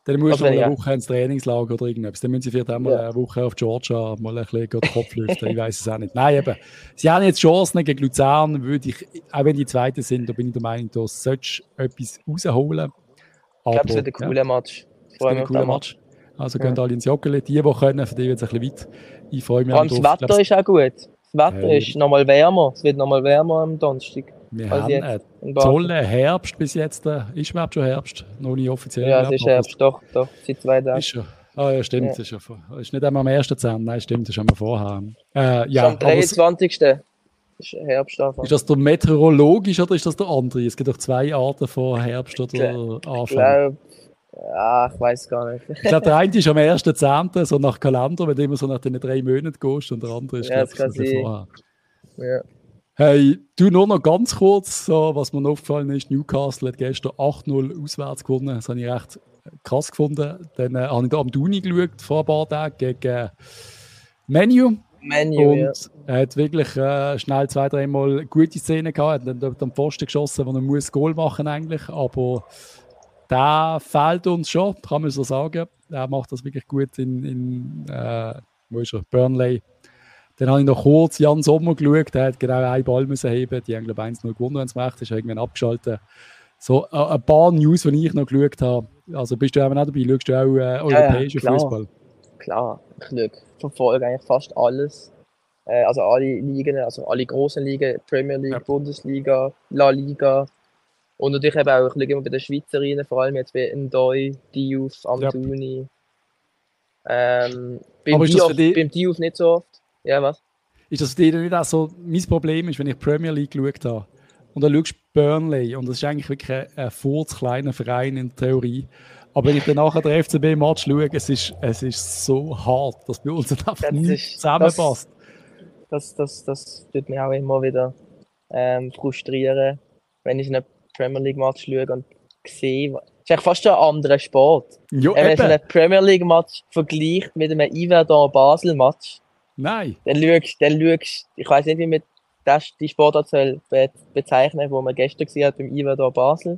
dann musst du also, mal eine Woche ins Trainingslager oder irgendwas. Dann müssen sie vielleicht auch mal ja. eine Woche auf Georgia mal ein bisschen den Kopf lüften. ich weiß es auch nicht. Nein, eben. Sie haben jetzt Chancen gegen Luzern, würde ich, auch wenn die Zweiten sind, da bin ich der Meinung, da solltest du etwas rausholen. Aber, ich glaube, es wird ein cooler ja, Match. Es wird ein cooler Match. Also ja. gehen alle ins Joggeli. Die, die können, für die wird es ein bisschen weit. Ich freue mich. Vor allem das Wetter ist auch gut. Das Wetter hey. ist nochmal wärmer. Es wird nochmal wärmer am Donnerstag. Wir haben einen tollen Herbst bis jetzt. Äh, ist überhaupt schon Herbst? Noch nicht offiziell. Ja, es ist Herbst, doch, doch. Seit zwei Tagen. Ist schon. Ah ja, stimmt. Ja. Ist, vor, ist nicht einmal am 1. Dezember. Nein, stimmt, das ist einmal vorher. Äh, ja, am 23. ist Herbst Anfang. Ist das der meteorologisch oder ist das der andere? Es gibt doch zwei Arten von Herbst oder Anfang. Ich glaube, ja, ich weiß gar nicht. ich glaube, der eine ist am 1.10., so nach Kalender, wenn du immer so nach den drei Monaten gehst, und der andere ist, ja, glaube ich, vorher. Ja. Hey, du nur noch ganz kurz, so, was mir aufgefallen ist, Newcastle hat gestern 8-0 auswärts gewonnen. Das habe ich recht krass gefunden. Dann äh, habe ich da am Duni geschaut, vor ein paar Tagen, gegen äh, Menu. Menu, und ja. er hat wirklich äh, schnell zwei, dreimal gute Szenen gehabt. Er hat dann am Pfosten geschossen, wo er muss Goal machen eigentlich. Aber der fehlt uns schon, kann man so sagen. Er macht das wirklich gut in, in äh, wo ist er? Burnley. Dann habe ich noch kurz Jan Sommer geschaut, der hat genau einen Ball müssen heben. Die haben, glaube ich, 1-0 gewonnen, wenn es recht ist, irgendwann abgeschaltet. So, äh, ein paar News, die ich noch geschaut habe. Also bist du eben auch dabei? Schaust du auch äh, europäischen klar. Fußball? Klar, ich schaue, verfolge eigentlich fast alles. Äh, also alle Ligen, also alle großen Ligen, Premier League, Ja. Bundesliga, La Liga. Und natürlich eben auch, ich schaue immer bei den Schweizerinnen, vor allem jetzt bei Ndoi, Diouf, Amtuni. Ähm, beim, Diouf, beim Diouf nicht so oft. Ja, was? Ist das nicht auch so, mein Problem ist, wenn ich Premier League geschaut habe und dann schaust du Burnley und das ist eigentlich wirklich ein, ein furzkleiner Verein in der Theorie. Aber wenn ich dann nachher den FCB-Match schaue, es ist, es ist so hart, dass bei uns einfach Das nichts ist- zusammenpasst. Das, das, das tut mich auch immer wieder ähm, frustrieren, wenn ich einen Premier League Match schaue und sehe, es ist eigentlich fast ein anderer Sport. Ja, Wenn man einen Premier League Match vergleicht mit einem Iverdon Basel Match, Nein. dann schaust, dann schaust ich weiß nicht, wie man das, die Sportart soll be bezeichnen, wo man gestern gesehen hat beim Iverdon Basel.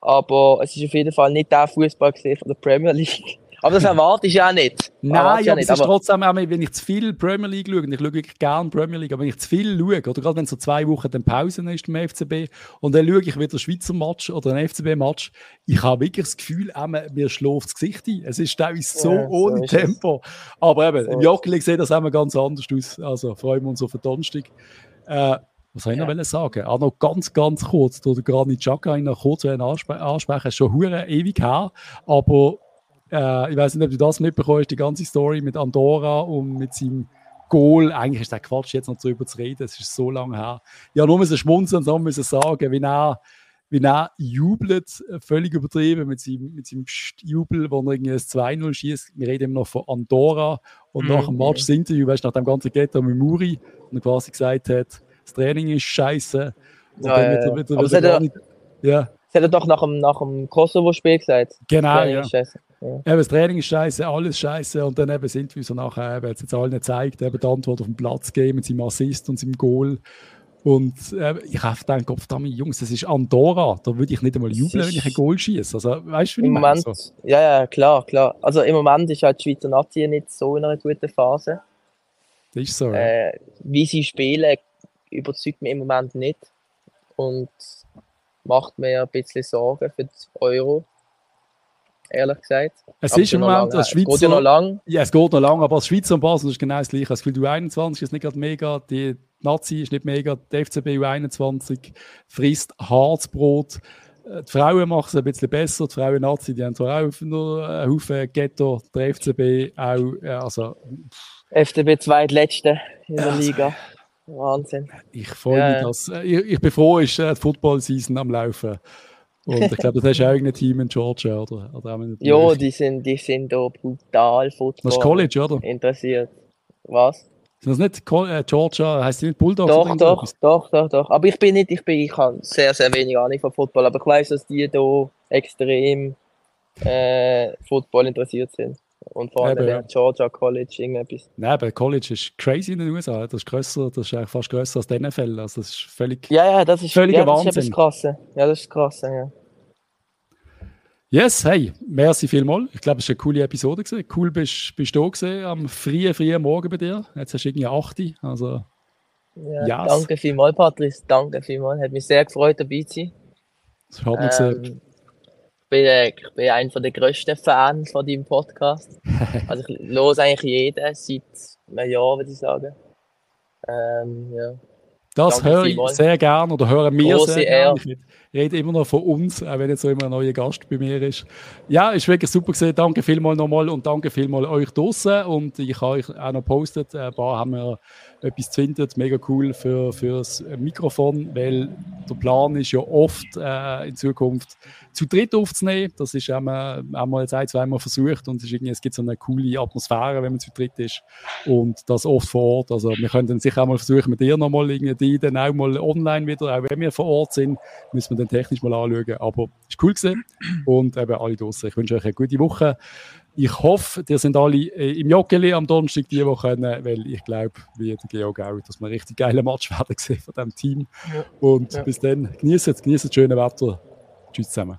Aber es ist auf jeden Fall nicht der Fußball von der Premier League. Aber das erwarte ich ja nicht. Nein, ich aber es ist trotzdem, auch, wenn ich zu viel Premier League schaue, und ich schaue wirklich gerne Premier League, aber wenn ich zu viel schaue, oder gerade wenn so zwei Wochen dann Pause ist beim FCB, und dann schaue ich wieder einen Schweizer Match oder einen FCB-Match, ich habe wirklich das Gefühl, mir schläft das Gesicht ein. Es ist teilweise so Ja, so ohne es. Tempo. Aber eben, So im Jockeli sieht das immer ganz anders aus. Also freuen wir uns auf den Donnerstag. Äh, was soll ich Ja. noch sagen? Auch noch ganz, ganz kurz, oder Granit Xhaka noch kurz ansprechen, ansprechen, ist schon hure ewig her, aber äh, ich weiß nicht, ob du das mitbekommst, die ganze Story mit Andorra und mit seinem Goal. Eigentlich ist der Quatsch, jetzt noch darüber zu reden, es ist so lange her. Ja, nur müssen schmunzeln und dann müssen sagen, wie er, wie er jubelt, völlig übertrieben mit seinem, mit seinem Psst- Jubel, wo er irgendwie ein 2-0 schießt. Wir reden immer noch von Andorra und Mhm, nach dem Match das Interview, weißt du, nach dem ganzen Ghetto mit Muri und er quasi gesagt hat, das Training ist scheiße. Ja, ja, Aber nicht- das hat er doch nach dem, nach dem Kosovo-Spiel gesagt. genau, ja. ist scheiße. Eben, das Training ist scheiße, alles scheiße und dann eben sind wir so nachher, eben, jetzt, jetzt allen gezeigt, eben die Antwort auf den Platz geben mit seinem Assist und seinem Goal. Und äh, ich habe gedacht, Gott verdammt, Jungs, das ist Andorra, da würde ich nicht einmal jubeln, wenn ich ein Goal schieße. Also, weißt du, wie ich Im meine? Moment, So. ja, ja, klar, klar. Also im Moment ist halt die Schweizer Nazi nicht so in einer guten Phase. Das ist so. ja. Äh, wie sie spielen, überzeugt mich im Moment nicht. Und macht mir ein bisschen Sorgen für das Euro. Ehrlich gesagt. es Aber ist im Moment, das Es geht ja noch Schweizer, lang. ja, es geht noch lang, aber das Schweizer und Basel ist genau das gleiche. Das Gefühl, du 21 ist nicht gerade mega, die Nazi ist nicht mega, die FCB U21 frisst Harzbrot. Äh, Die Frauen machen es ein bisschen besser. Die Frauen Nazi, die haben zwar auch nur einen Haufen Ghetto, der FCB auch, ja, also FDP zweitletzte in der also- Liga. Wahnsinn. ich freue Ja, mich, dass, äh, ich, ich bin froh, ist äh, die Football-Season am Laufen. Und ich glaube, das hast du auch ein Team in Georgia, oder? oder Ja, die sind, die sind da brutal Football Das ist College, oder? interessiert. Was? Sind das nicht äh, Georgia, heißt die nicht Bulldogs? Doch, doch, doch, doch, doch. Aber ich bin nicht, ich bin, ich habe sehr, sehr wenig Ahnung von Football, aber ich weiß, dass die da extrem äh, Football interessiert sind. Und vor allem ja. Georgia College irgendetwas. Nein, aber College ist crazy in den USA. Das ist grösser, das ist eigentlich fast grösser als die NFL. Also das ist völlig. Ja, ja, das ist, Völliger ja, das ist Wahnsinn. etwas Krasses. Ja, das ist krass, ja. Yes, hey, merci vielmals. Ich glaube, es war eine coole Episode. Gewesen. Cool bist, bist du gewesen, am frühen, frühen Morgen bei dir. Jetzt hast du irgendwie 8. Uhr, Also, ja Yes. Danke vielmals, Patrice. Danke vielmals. Hat mich sehr gefreut, dabei zu sein. das hat gesehen. Ähm, ich, bin, äh, ich bin einer der grössten Fans von deinem Podcast. Also ich höre eigentlich jeden seit einem Jahr, würde ich sagen. Ähm, ja. Das Danke höre ich vielmals. sehr gerne oder hören wir Grosse sehr gerne. Ich rede immer noch von uns, auch wenn jetzt so immer ein neuer Gast bei mir ist. Ja, ist wirklich super gesehen. Danke vielmals nochmal und danke vielmals euch draußen. Und ich habe euch auch noch postet, ein paar haben wir etwas findet, mega cool für, das Mikrofon, weil der Plan ist ja oft äh, in Zukunft zu dritt aufzunehmen. Das ist einmal, einmal jetzt ein, zweimal versucht und es, es gibt so eine coole Atmosphäre, wenn man zu dritt ist und das oft vor Ort. Also wir können dann sicher auch mal versuchen, mit dir nochmal irgendwie dann auch mal online wieder, auch wenn wir vor Ort sind, müssen wir dann technisch mal anschauen. Aber es ist cool gewesen und eben alle draußen. Ich wünsche euch eine gute Woche. Ich hoffe, ihr sind alle äh, im Joggeli am Donnerstag die Woche können, weil ich glaube, wie der Georg auch, dass wir einen richtig geilen Match werden sehen von diesem Team. Ja. Und Ja. bis dann, genießt es, genießt das schöne Wetter. Tschüss zusammen.